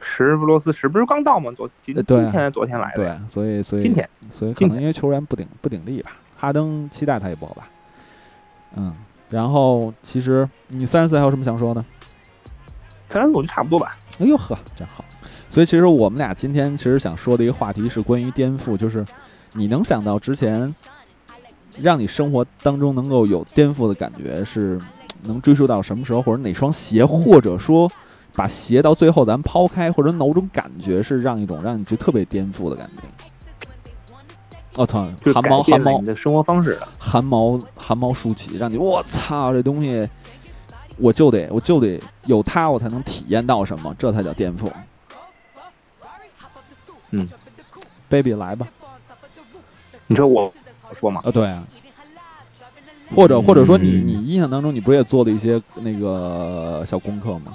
[SPEAKER 2] 十螺丝十不是刚到吗？昨今天昨天来的。
[SPEAKER 1] 对，所以所以
[SPEAKER 2] 今天
[SPEAKER 1] 所以可能因为球员不顶不顶力吧。哈登期待他也不好吧。嗯，然后其实你三十四还有什么想说的？
[SPEAKER 2] 三十四就差不多吧。
[SPEAKER 1] 哎呦呵，真好。所以其实我们俩今天其实想说的一个话题是关于颠覆，就是你能想到之前让你生活当中能够有颠覆的感觉是能追溯到什么时候，或者哪双鞋，或者说把鞋到最后咱抛开，或者某种感觉是让一种让你觉得特别颠覆的感觉。我操，汗毛汗毛，
[SPEAKER 2] 你的生活方式，
[SPEAKER 1] 汗毛汗毛竖起，让你我操这东西，我就得我就得有它，我才能体验到什么，这才叫颠覆。
[SPEAKER 2] 嗯
[SPEAKER 1] ，baby 来吧，
[SPEAKER 2] 你说我说吗？
[SPEAKER 1] 啊，对啊，或者或者说你你印象当中你不是也做了一些那个小功课吗？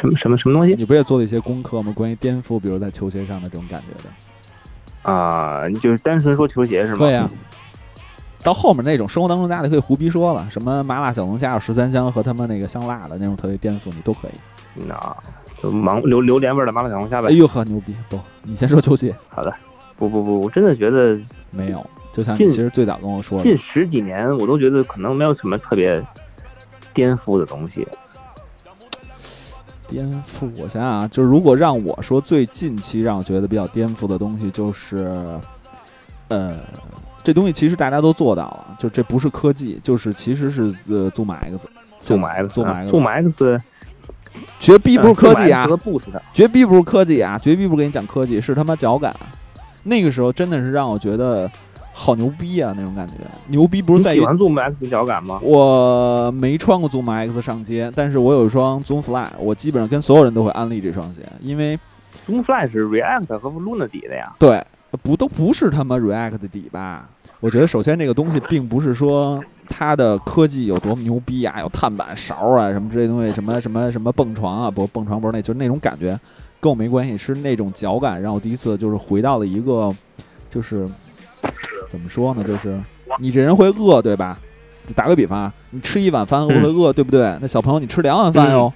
[SPEAKER 2] 什么什么什么东西？
[SPEAKER 1] 你不也做了一些功课吗？关于颠覆，比如在球鞋上的这种感觉的？
[SPEAKER 2] 啊，你就是单纯说球鞋是吗？
[SPEAKER 1] 对呀。到后面那种生活当中大家就可以胡逼说了，什么麻辣小龙虾有十三香和他们那个香辣的那种特别颠覆，你都可以。
[SPEAKER 2] 那。就芒榴榴莲味的麻辣小龙虾呗。
[SPEAKER 1] 哎呦呵，牛逼！不，你先说球鞋。
[SPEAKER 2] 好的。不不不，我真的觉得
[SPEAKER 1] 没有。就像你其实最早跟我说的，
[SPEAKER 2] 近十几年我都觉得可能没有什么特别颠覆的东西。
[SPEAKER 1] 颠覆？我想想啊，就是如果让我说最近期让我觉得比较颠覆的东西，就是呃，这东西其实大家都做到了，就这不是科技，就是其实是呃，Zoom
[SPEAKER 2] X，Zoom
[SPEAKER 1] X，Zoom
[SPEAKER 2] X，Zoom X。
[SPEAKER 1] 绝逼不是科技啊！绝逼不是科技啊！绝逼不跟你讲科技，是他妈脚感。那个时候真的是让我觉得好牛逼啊！那种感觉，牛逼不是在于。
[SPEAKER 2] 喜欢 Zoom X 的脚感吗？
[SPEAKER 1] 我没穿过 Zoom X 上街，但是我有一双 Zoom Fly，我基本上跟所有人都会安利这双鞋，因为
[SPEAKER 2] Zoom Fly 是 React 和 Luna 底的呀。
[SPEAKER 1] 对，不都不是他妈 React 的底吧？我觉得首先这个东西并不是说。它的科技有多么牛逼啊？有碳板勺啊，什么这些东西，什么什么什么蹦床啊，不蹦床不是那，就是那种感觉，跟我没关系，是那种脚感让我第一次就是回到了一个，就是怎么说呢？就是你这人会饿对吧？打个比方，你吃一碗饭会不会饿对不对？那小朋友你吃两碗饭哟，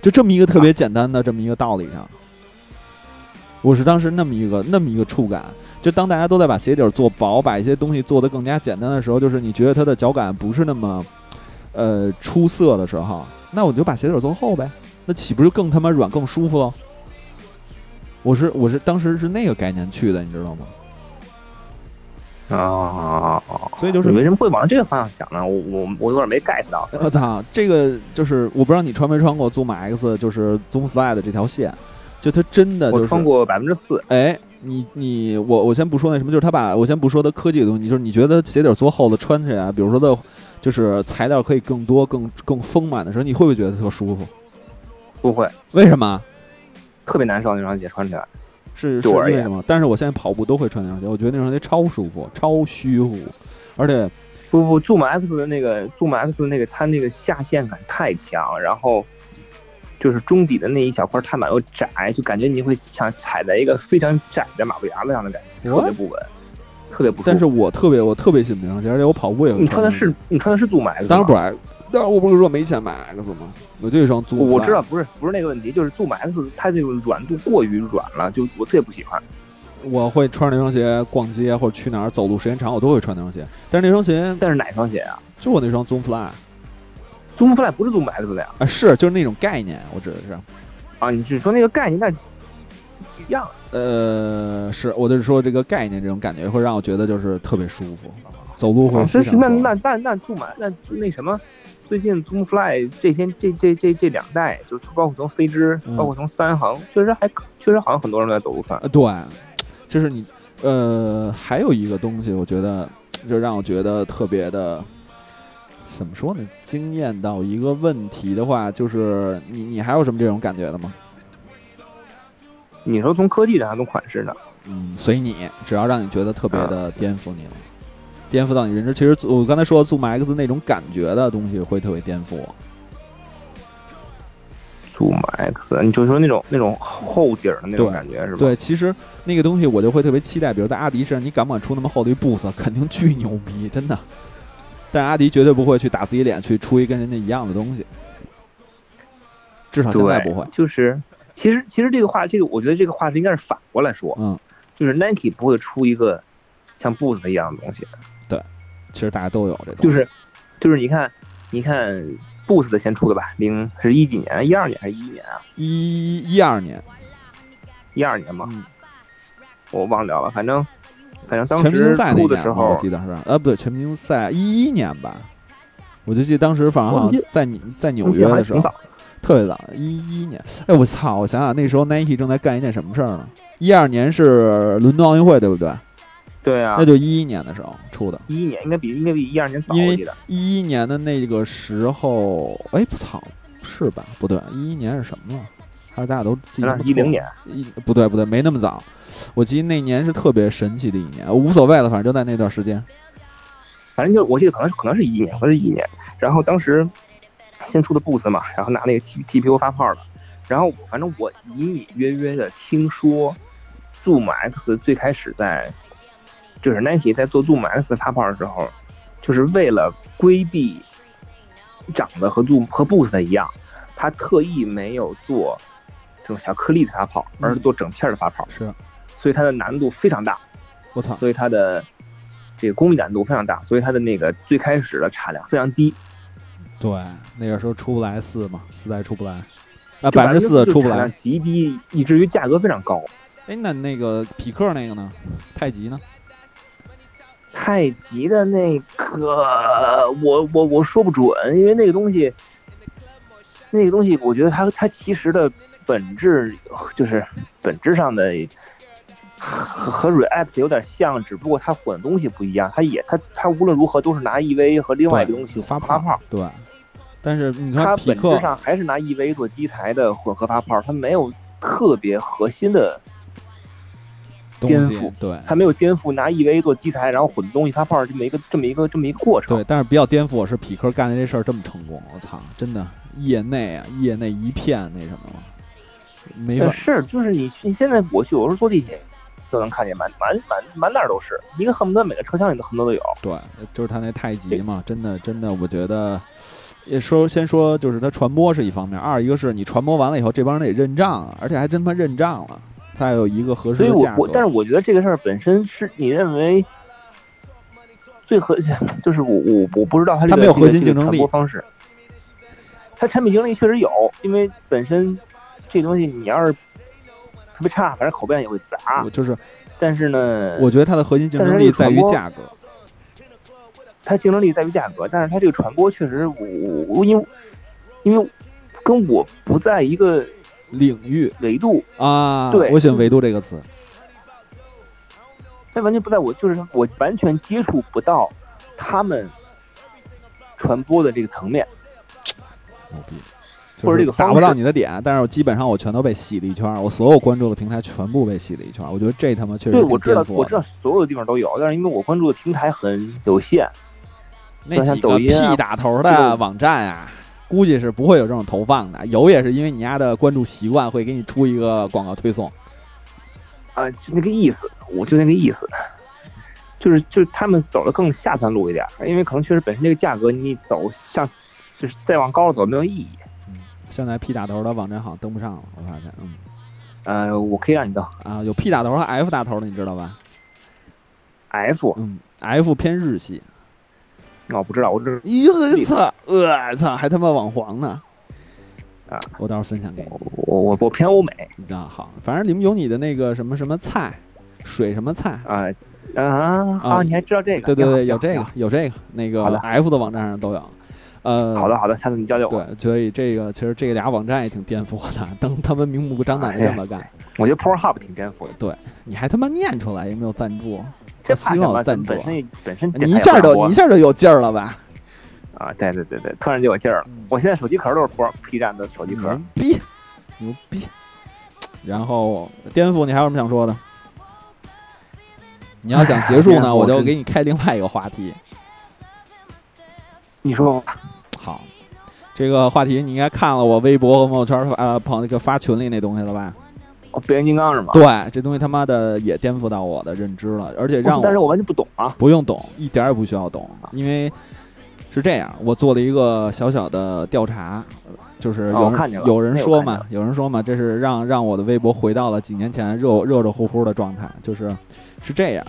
[SPEAKER 1] 就这么一个特别简单的这么一个道理上，我是当时那么一个那么一个触感。就当大家都在把鞋底做薄，把一些东西做得更加简单的时候，就是你觉得它的脚感不是那么，呃，出色的时候，那我就把鞋底做厚呗，那岂不是更他妈软、更舒服了？我是我是当时是那个概念去的，你知道吗？
[SPEAKER 2] 啊，
[SPEAKER 1] 所以就是
[SPEAKER 2] 为什么会往这个方向想呢？我我我有点没 get 到。
[SPEAKER 1] 我操，这个就是我不知道你穿没穿过 Zoom X，就是 Zoom Fly 的这条线，就它真的就是
[SPEAKER 2] 穿过百分之四，
[SPEAKER 1] 哎。你你我我先不说那什么，就是他把我先不说他科技的东西，就是你觉得鞋底做厚的穿起来，比如说的，就是材料可以更多、更更丰满的时候，你会不会觉得特舒服？
[SPEAKER 2] 不会，
[SPEAKER 1] 为什么？
[SPEAKER 2] 特别难受那双鞋穿起来，
[SPEAKER 1] 是是为什么？但是我现在跑步都会穿那双鞋，我觉得那双鞋超舒服、超虚乎，而且
[SPEAKER 2] 不不，Zoom X 的那个 Zoom X 的那个它那个下陷感太强，然后。就是中底的那一小块碳板又窄，就感觉你会像踩在一个非常窄的马路牙子上的感觉，特别不稳，特别不。
[SPEAKER 1] 但是我特别我特别喜欢这双鞋，而且我跑步也。
[SPEAKER 2] 你穿的是你穿的是 Zoom X，？
[SPEAKER 1] 当然不是，但我不是说没钱买 X 吗？我就一双租。
[SPEAKER 2] 我知道不是不是那个问题，就是 Zoom X 它这个软度过于软了，就我特别不喜欢。
[SPEAKER 1] 我会穿着那双鞋逛街或者去哪儿走路时间长，我都会穿那双鞋。但是那双鞋，
[SPEAKER 2] 但是哪双鞋啊？
[SPEAKER 1] 就我那双 Zoom Fly。
[SPEAKER 2] Zoom Fly 不是 Zoom X 的呀？
[SPEAKER 1] 啊，是，就是那种概念，我指的是。
[SPEAKER 2] 啊，你只说那个概念？那一样。
[SPEAKER 1] 呃，是，我就是说这个概念，这种感觉会让我觉得就是特别舒服，走路会非常
[SPEAKER 2] 舒服。那那那那 Zoom 那那什么？最近 Zoom Fly 这些这这这这两代，就是包括从飞之，包括从三行，确实还确实好像很多人都在走路穿。
[SPEAKER 1] 对，就是你呃，还有一个东西，我觉得就让我觉得特别的，怎么说呢？惊艳到一个问题的话，就是你你还有什么这种感觉的吗？
[SPEAKER 2] 你说从科技的还是，从款式呢？
[SPEAKER 1] 嗯，随你，只要让你觉得特别的颠覆你了。颠覆到你认知，其实我刚才说 Zoom X 那种感觉的东西会特别颠覆我。
[SPEAKER 2] Zoom X，你就说那种那种厚底儿的那种感觉是吧？
[SPEAKER 1] 对，其实那个东西我就会特别期待，比如在阿迪身上，你敢不敢出那么厚的一 Boost？肯定巨牛逼，真的。但阿迪绝对不会去打自己脸去出一跟人家一样的东西，至少现在不会。
[SPEAKER 2] 就是，其实其实这个话，这个我觉得这个话是应该是反过来说，
[SPEAKER 1] 嗯，
[SPEAKER 2] 就是 Nike 不会出一个像 Boost 一样的东西。
[SPEAKER 1] 其实大家都有这个，
[SPEAKER 2] 就是，就是你看，你看，Boost 的先出的吧，零是一几年？一二年还是一一年啊？
[SPEAKER 1] 一一二年，
[SPEAKER 2] 一二年嘛，我忘掉了，反正，反正当
[SPEAKER 1] 时全明星赛
[SPEAKER 2] 出的时候，
[SPEAKER 1] 我记得是，呃，不对，全明星赛一一年吧，我就记得当时反正好像在你在纽约的时候，特别早，一一年。哎，我操！我想想，那时候 Nike 正在干一件什么事儿呢？一二年是伦敦奥运会，对不对？
[SPEAKER 2] 对啊，
[SPEAKER 1] 那就一一年的时候出的。
[SPEAKER 2] 一一年应该比应该比一二年早
[SPEAKER 1] 一点。一一年的那个时候，哎，不操，是吧？不对，一一年是什么了？还是大家都记得
[SPEAKER 2] 一零年？
[SPEAKER 1] 一不对不对，没那么早。我记得那年是特别神奇的一年，无所谓了，反正就在那段时间。
[SPEAKER 2] 反正就我记得可能可能是一一年，可能是一一年。然后当时先出的 Boost 嘛，然后拿那个 T T P U 发泡的。然后反正我隐隐约约的听说，Zoom X 最开始在。就是 Nike 在做 Zoom X 发泡的时候，就是为了规避长得和 Zoom 和 Boost 一样，它特意没有做这种小颗粒的发泡，而是做整片的发泡。
[SPEAKER 1] 是，
[SPEAKER 2] 所以它的难度非常大。
[SPEAKER 1] 我操！
[SPEAKER 2] 所以它的这个工艺难度非常大，所以它的那个最开始的产量非常低。
[SPEAKER 1] 对，那个时候出不来四嘛，四代出不来，啊，百分之四出不来，
[SPEAKER 2] 极低，以至于价格非常高。
[SPEAKER 1] 哎，那那个匹克那个呢？太极呢？
[SPEAKER 2] 太极的那个，我我我说不准，因为那个东西，那个东西，我觉得它它其实的本质就是本质上的和和 React 有点像，只不过它混的东西不一样。它也它它无论如何都是拿 EV 和另外一个东西
[SPEAKER 1] 发
[SPEAKER 2] 发泡。
[SPEAKER 1] 对，但是你看
[SPEAKER 2] 它本质上还是拿 EV 做基材的混合发泡，它没有特别核心的。颠覆，
[SPEAKER 1] 对，
[SPEAKER 2] 还没有颠覆拿 EVA 做基材，然后混东西发泡这么一个这么一个这么一个过程。
[SPEAKER 1] 对，但是比较颠覆我是匹克干的这事儿这么成功，我操，真的业内啊，业内一片那什么了，没法。
[SPEAKER 2] 是，就是你你现在我去有时候坐地铁就能看见，满满满满哪儿都是，一个恨不得每个车厢里都恨不得都有。
[SPEAKER 1] 对，就是他那太极嘛，真的真的，我觉得也说先说就是它传播是一方面，二一个是你传播完了以后，这帮人得认账啊，而且还真他妈认账了。再有一个合适的
[SPEAKER 2] 价格，但是我觉得这个事儿本身是你认为最核心，就是我我我不知道它
[SPEAKER 1] 它没有核心竞争力
[SPEAKER 2] 方式，它产品竞争力确实有，因为本身这东西你要是特别差，反正口碑也会砸。
[SPEAKER 1] 就是，
[SPEAKER 2] 但是呢，
[SPEAKER 1] 我觉得它的核心竞争力在于价格，
[SPEAKER 2] 它竞争力在于价格，但是它这个传播确实，我我因为因为跟我不在一个。
[SPEAKER 1] 领域
[SPEAKER 2] 维度
[SPEAKER 1] 啊，
[SPEAKER 2] 对，
[SPEAKER 1] 我喜欢“维度”这个词。
[SPEAKER 2] 这完全不在我，就是我完全接触不到他们传播的这个层面。
[SPEAKER 1] 牛逼，
[SPEAKER 2] 或者这个
[SPEAKER 1] 打不到你的点，但是我基本上我全都被洗了一圈，我所有关注的平台全部被洗了一圈。我觉得这他妈确实
[SPEAKER 2] 对，我知道，我知道所有的地方都有，但是因为我关注的平台很有限，
[SPEAKER 1] 那几个 P 打头的网站啊。估计是不会有这种投放的，有也是因为你家的关注习惯会给你出一个广告推送。
[SPEAKER 2] 啊，就那个意思，我就那个意思，就是就是他们走的更下三路一点，因为可能确实本身这个价格你走像就是再往高了走没有意义。
[SPEAKER 1] 嗯，现在 P 打头的网站好像登不上了，我发现，嗯，
[SPEAKER 2] 呃，我可以让你登
[SPEAKER 1] 啊，有 P 打头和 F 打头的，你知道吧
[SPEAKER 2] ？F，
[SPEAKER 1] 嗯，F 偏日系。
[SPEAKER 2] 哦，不知道，我这
[SPEAKER 1] 咦，操，我操，还他妈网黄呢！
[SPEAKER 2] 啊，
[SPEAKER 1] 我到时候分享给你。
[SPEAKER 2] 我我我偏欧美。
[SPEAKER 1] 啊，好，反正里面有你的那个什么什么菜，水什么菜
[SPEAKER 2] 啊啊啊！你还知道这个？
[SPEAKER 1] 对对对，有这个，有这个，那个 F 的网站上都有。呃，
[SPEAKER 2] 好的好的，下次你教教
[SPEAKER 1] 我。对，所以这个其实这俩网站也挺颠覆我的，当他们明目张胆的这么干。
[SPEAKER 2] 我觉得 ProHub 挺颠覆的。
[SPEAKER 1] 对，你还他妈念出来有没有赞助？
[SPEAKER 2] 这
[SPEAKER 1] 希望赞
[SPEAKER 2] 助。本身本身
[SPEAKER 1] 你一下就一下就有劲儿了吧？
[SPEAKER 2] 啊，对对对对，突然就有劲儿了。我现在手机壳都是 Pro P 站的手机壳，
[SPEAKER 1] 牛逼牛逼。然后颠覆，你还有什么想说的？你要想结束呢，我就给你开另外一个话题。
[SPEAKER 2] 你说
[SPEAKER 1] 好，这个话题你应该看了我微博和朋友圈发朋那个发群里那东西了吧？
[SPEAKER 2] 哦，变形金刚是吗？
[SPEAKER 1] 对，这东西他妈的也颠覆到我的认知了，而且让我，
[SPEAKER 2] 但是我完全不懂啊！
[SPEAKER 1] 不用懂，一点也不需要懂，因为是这样，我做了一个小小的调查，就是有人有人说嘛，有人说嘛，这是让让我的微博回到了几年前热热热乎乎的状态，就是是这样。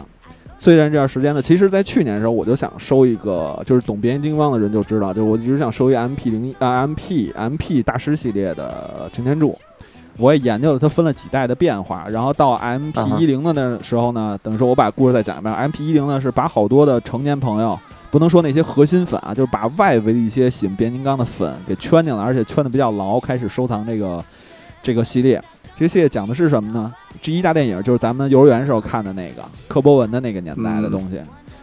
[SPEAKER 1] 虽然这段时间呢，其实，在去年的时候，我就想收一个，就是懂变形金刚的人就知道，就我一直想收一 M P 零一啊 M P M P 大师系列的擎天柱。我也研究了它分了几代的变化，然后到 M P 一零的那时候呢，等于说我把故事再讲一遍。M P 一零呢是把好多的成年朋友，不能说那些核心粉啊，就是把外围的一些喜欢变形金刚的粉给圈进来，而且圈的比较牢，开始收藏这个这个系列。这个系列讲的是什么呢？G 一大电影就是咱们幼儿园时候看的那个柯博文的那个年代的东西，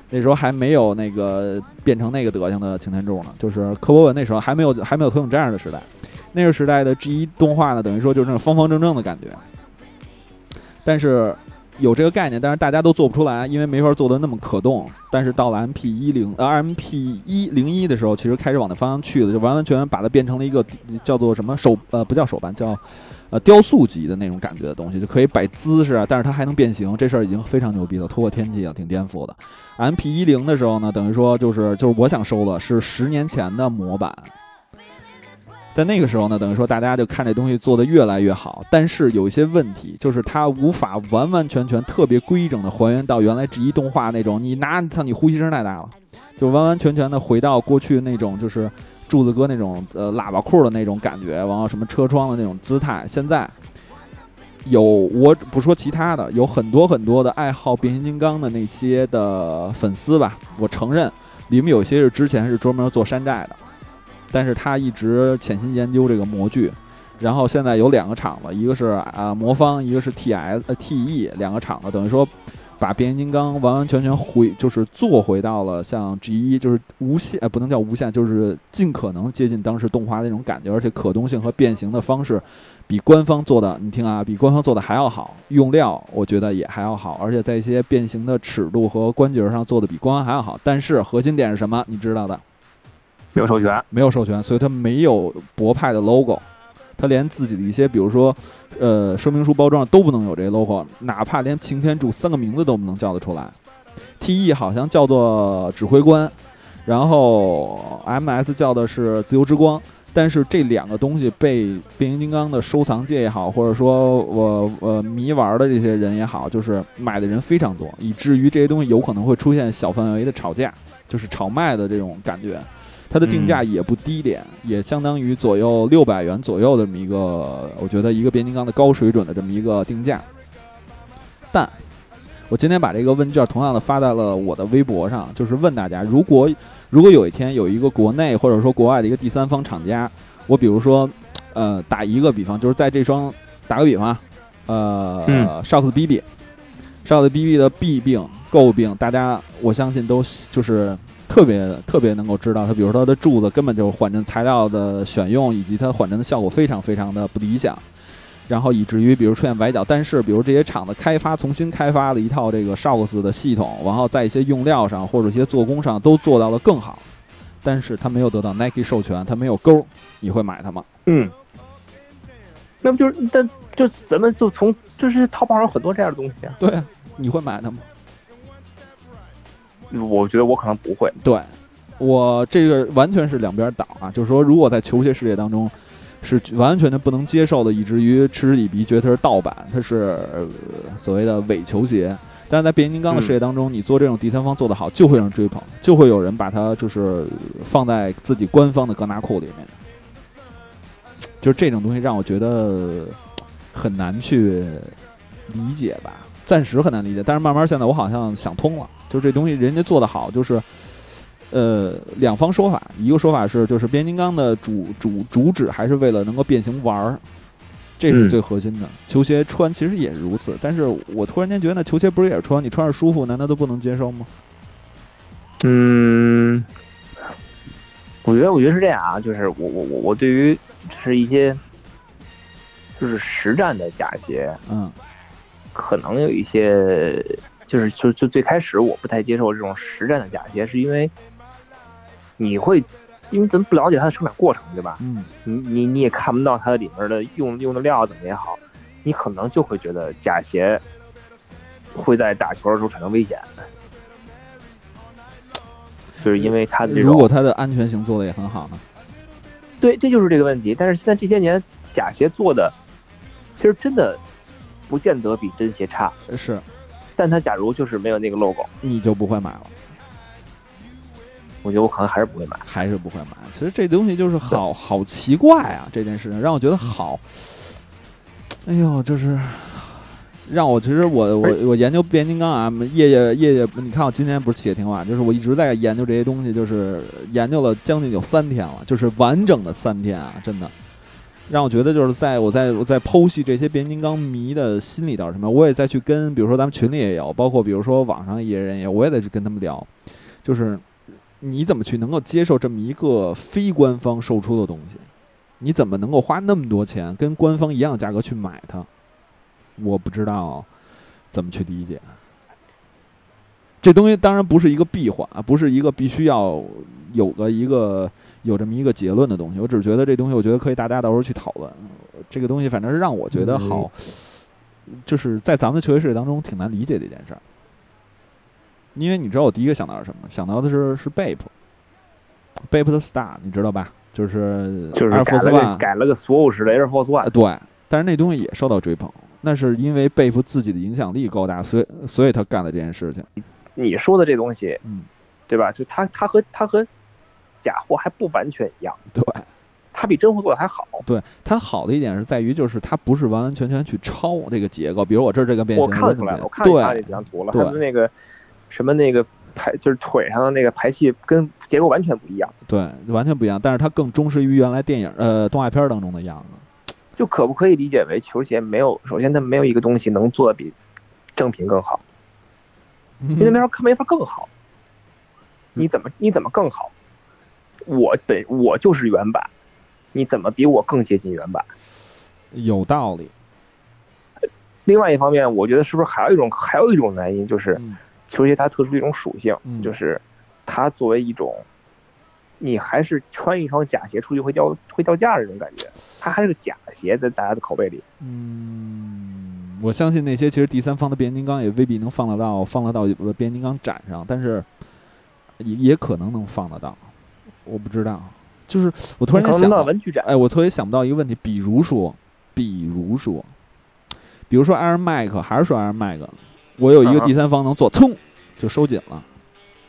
[SPEAKER 1] 那时候还没有那个变成那个德行的擎天柱呢，就是柯博文那时候还没有还没有投影这样的时代，那个时代的 G 一动画呢，等于说就是那种方方正正的感觉，但是有这个概念，但是大家都做不出来，因为没法做的那么可动。但是到了 M P 一零呃 M P 一零一的时候，其实开始往那方向去了，就完完全全把它变成了一个叫做什么手呃不叫手办叫。呃，雕塑级的那种感觉的东西，就可以摆姿势啊，但是它还能变形，这事儿已经非常牛逼了，突破天际了，挺颠覆的。M P 一零的时候呢，等于说就是就是我想收的是十年前的模板，在那个时候呢，等于说大家就看这东西做的越来越好，但是有一些问题，就是它无法完完全全特别规整的还原到原来这一动画那种，你拿像你呼吸声太大了，就完完全全的回到过去那种就是。柱子哥那种呃喇叭裤的那种感觉，然后什么车窗的那种姿态，现在有我不说其他的，有很多很多的爱好变形金刚的那些的粉丝吧，我承认里面有些是之前是专门做山寨的，但是他一直潜心研究这个模具，然后现在有两个厂子，一个是啊魔方，一个是 T S 呃 T E 两个厂子，等于说。把变形金刚完完全全回，就是做回到了像 G 一，就是无限，呃，不能叫无限，就是尽可能接近当时动画那种感觉，而且可动性和变形的方式，比官方做的，你听啊，比官方做的还要好，用料我觉得也还要好，而且在一些变形的尺度和关节上做的比官方还要好。但是核心点是什么？你知道的，
[SPEAKER 2] 没有授权，
[SPEAKER 1] 没有授权，所以它没有博派的 logo。他连自己的一些，比如说，呃，说明书包装都不能有这 logo，哪怕连擎天柱三个名字都不能叫得出来。T E 好像叫做指挥官，然后 M S 叫的是自由之光，但是这两个东西被变形金刚的收藏界也好，或者说我呃迷玩的这些人也好，就是买的人非常多，以至于这些东西有可能会出现小范围的吵架，就是炒卖的这种感觉。它的定价也不低廉，也相当于左右六百元左右的这么一个，我觉得一个变形金刚的高水准的这么一个定价。但，我今天把这个问卷同样的发在了我的微博上，就是问大家，如果如果有一天有一个国内或者说国外的一个第三方厂家，我比如说，呃，打一个比方，就是在这双打个比方，呃，，shox BB，Shox BB 的弊病诟病，大家我相信都就是。特别特别能够知道它，比如说它的柱子根本就是缓震材料的选用，以及它缓震的效果非常非常的不理想，然后以至于比如出现崴脚。但是比如这些厂子开发重新开发了一套这个 Shocks 的系统，然后在一些用料上或者一些做工上都做到了更好，但是它没有得到 Nike 授权，它没有勾，你会买它吗？
[SPEAKER 2] 嗯，那不就是，但就咱们就从就是淘宝上很多这样的东西啊。
[SPEAKER 1] 对，你会买它吗？
[SPEAKER 2] 我觉得我可能不会。
[SPEAKER 1] 对，我这个完全是两边倒啊，就是说，如果在球鞋世界当中，是完完全的不能接受的，以至于嗤之以鼻，觉得它是盗版，它是所谓的伪球鞋。但是在变形金刚的世界当中，你做这种第三方做得好，就会让人追捧，就会有人把它就是放在自己官方的格纳库里面。就是这种东西让我觉得很难去理解吧，暂时很难理解。但是慢慢现在我好像想通了，就是这东西人家做的好，就是呃两方说法，一个说法是就是变形金刚的主主主旨还是为了能够变形玩儿。这是最核心的，球鞋穿其实也是如此。但是我突然间觉得，那球鞋不是也是穿？你穿着舒服，难道都不能接受吗？
[SPEAKER 2] 嗯，我觉得，我觉得是这样啊，就是我我我我对于是一些就是实战的假鞋，
[SPEAKER 1] 嗯，
[SPEAKER 2] 可能有一些就是就就最开始我不太接受这种实战的假鞋，是因为你会。因为咱们不了解它的生产过程，对吧？
[SPEAKER 1] 嗯，
[SPEAKER 2] 你你你也看不到它里面的用用的料怎么也好，你可能就会觉得假鞋会在打球的时候产生危险，就是因为它的
[SPEAKER 1] 如果它的安全性做的也很好呢？
[SPEAKER 2] 对，这就是这个问题。但是现在这些年假鞋做的其实真的不见得比真鞋差，
[SPEAKER 1] 是，
[SPEAKER 2] 但它假如就是没有那个 logo，
[SPEAKER 1] 你就不会买了。
[SPEAKER 2] 我觉得我可能还是不会买，
[SPEAKER 1] 还是不会买。其实这东西就是好好奇怪啊，这件事情让我觉得好。哎呦，就是让我其实我我我研究变形金刚啊，夜夜夜夜，你看我今天不是写挺晚，就是我一直在研究这些东西，就是研究了将近有三天了，就是完整的三天啊，真的让我觉得就是在我在我在剖析这些变形金刚迷的心理到什么，我也再去跟比如说咱们群里也有，包括比如说网上一些人也，我也得去跟他们聊，就是。你怎么去能够接受这么一个非官方售出的东西？你怎么能够花那么多钱跟官方一样的价格去买它？我不知道怎么去理解。这东西当然不是一个闭环啊，不是一个必须要有个一个有这么一个结论的东西。我只是觉得这东西，我觉得可以大家到时候去讨论。这个东西反正是让我觉得好，就是在咱们的球鞋世界当中挺难理解的一件事儿。因为你知道我第一个想到是什么？想到的是是 Bape，Bape 的 Star，你知道吧？就是
[SPEAKER 2] 就是改了个改了个所有式的 Air Force One。
[SPEAKER 1] 对，但是那东西也受到追捧，那是因为 Bape 自己的影响力够大，所以所以他干了这件事情。
[SPEAKER 2] 你说的这东西，
[SPEAKER 1] 嗯，
[SPEAKER 2] 对吧？就它它和它和假货还不完全一样，
[SPEAKER 1] 对，
[SPEAKER 2] 它比真货做的还好。
[SPEAKER 1] 对，它好的一点是在于，就是它不是完完全全去抄这个结构，比如我这这个变形，
[SPEAKER 2] 我看出来了，我看出来这几张图了，他的那个。什么那个排就是腿上的那个排气跟结构完全不一样，
[SPEAKER 1] 对，完全不一样。但是它更忠实于原来电影呃动画片当中的样子。
[SPEAKER 2] 就可不可以理解为球鞋没有？首先它没有一个东西能做的比正品更好，因为那时候没法更好。你怎么你怎么更好？我本我就是原版，你怎么比我更接近原版？
[SPEAKER 1] 有道理。
[SPEAKER 2] 另外一方面，我觉得是不是还有一种还有一种原因就是。球鞋它特殊的一种属性，就是它作为一种，你还是穿一双假鞋出去会掉会掉价的这种感觉，它还是个假鞋，在大家的口碑里。
[SPEAKER 1] 嗯，我相信那些其实第三方的变形金刚也未必能放得到放得到变形金刚展上，但是也也可能能放得到，我不知道。就是我突然间想到
[SPEAKER 2] 文具展，
[SPEAKER 1] 哎，我特别想不到一个问题，比如说，比如说，比如说 Air Max，还是说 Air Max。我有一个第三方能做，噌就收紧了，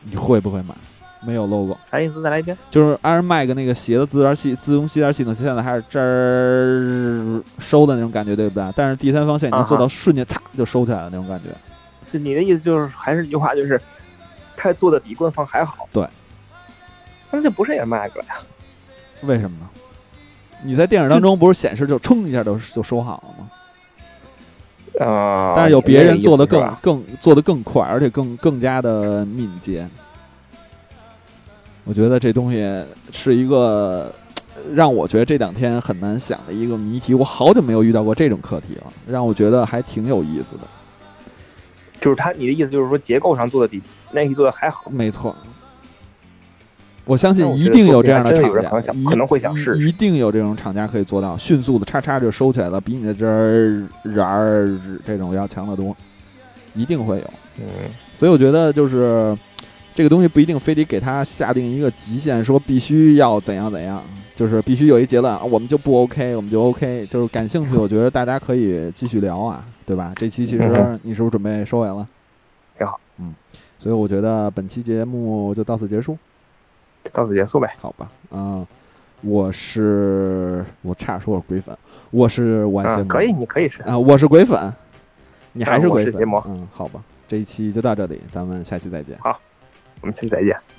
[SPEAKER 1] 你会不会买？没有 logo，
[SPEAKER 2] 啥意思？再来一遍。
[SPEAKER 1] 就是 Air Max 那个鞋的自然系自动系带系统，现在还是这儿收的那种感觉，对不对？但是第三方现在能做到瞬间嚓就收起来了那种感觉。
[SPEAKER 2] 就你的意思就是，还是一句话，就是它做的比官方还好。
[SPEAKER 1] 对，
[SPEAKER 2] 那就不是 Air Max 了呀？
[SPEAKER 1] 为什么呢？你在电影当中不是显示就冲一下就就收好了吗？
[SPEAKER 2] 啊！
[SPEAKER 1] 但是有别人做的更更做的更快，而且更更加的敏捷。我觉得这东西是一个让我觉得这两天很难想的一个谜题。我好久没有遇到过这种课题了，让我觉得还挺有意思的。
[SPEAKER 2] 就是他，你的意思就是说结构上做的比 Nike 做的还好？
[SPEAKER 1] 没错。我相信一定有这样的厂家，
[SPEAKER 2] 可能会想试，
[SPEAKER 1] 一定有这种厂家可以做到迅速的叉叉就收起来了，比你的这儿然儿这种要强得多，一定会有。
[SPEAKER 2] 嗯，
[SPEAKER 1] 所以我觉得就是这个东西不一定非得给他下定一个极限，说必须要怎样怎样，就是必须有一结论，我们就不 OK，我们就 OK。就是感兴趣，我觉得大家可以继续聊啊，对吧？这期其实你是不是准备收尾了？
[SPEAKER 2] 挺好，
[SPEAKER 1] 嗯，所以我觉得本期节目就到此结束，
[SPEAKER 2] 到此结束呗。
[SPEAKER 1] 好吧，嗯，我是我差点说我是鬼粉，我是玩邪魔，
[SPEAKER 2] 可以，你可以是
[SPEAKER 1] 啊，我是鬼粉，你还是鬼粉，嗯，好吧，这一期就到这里，咱们下期再见。
[SPEAKER 2] 好。我们下期再见。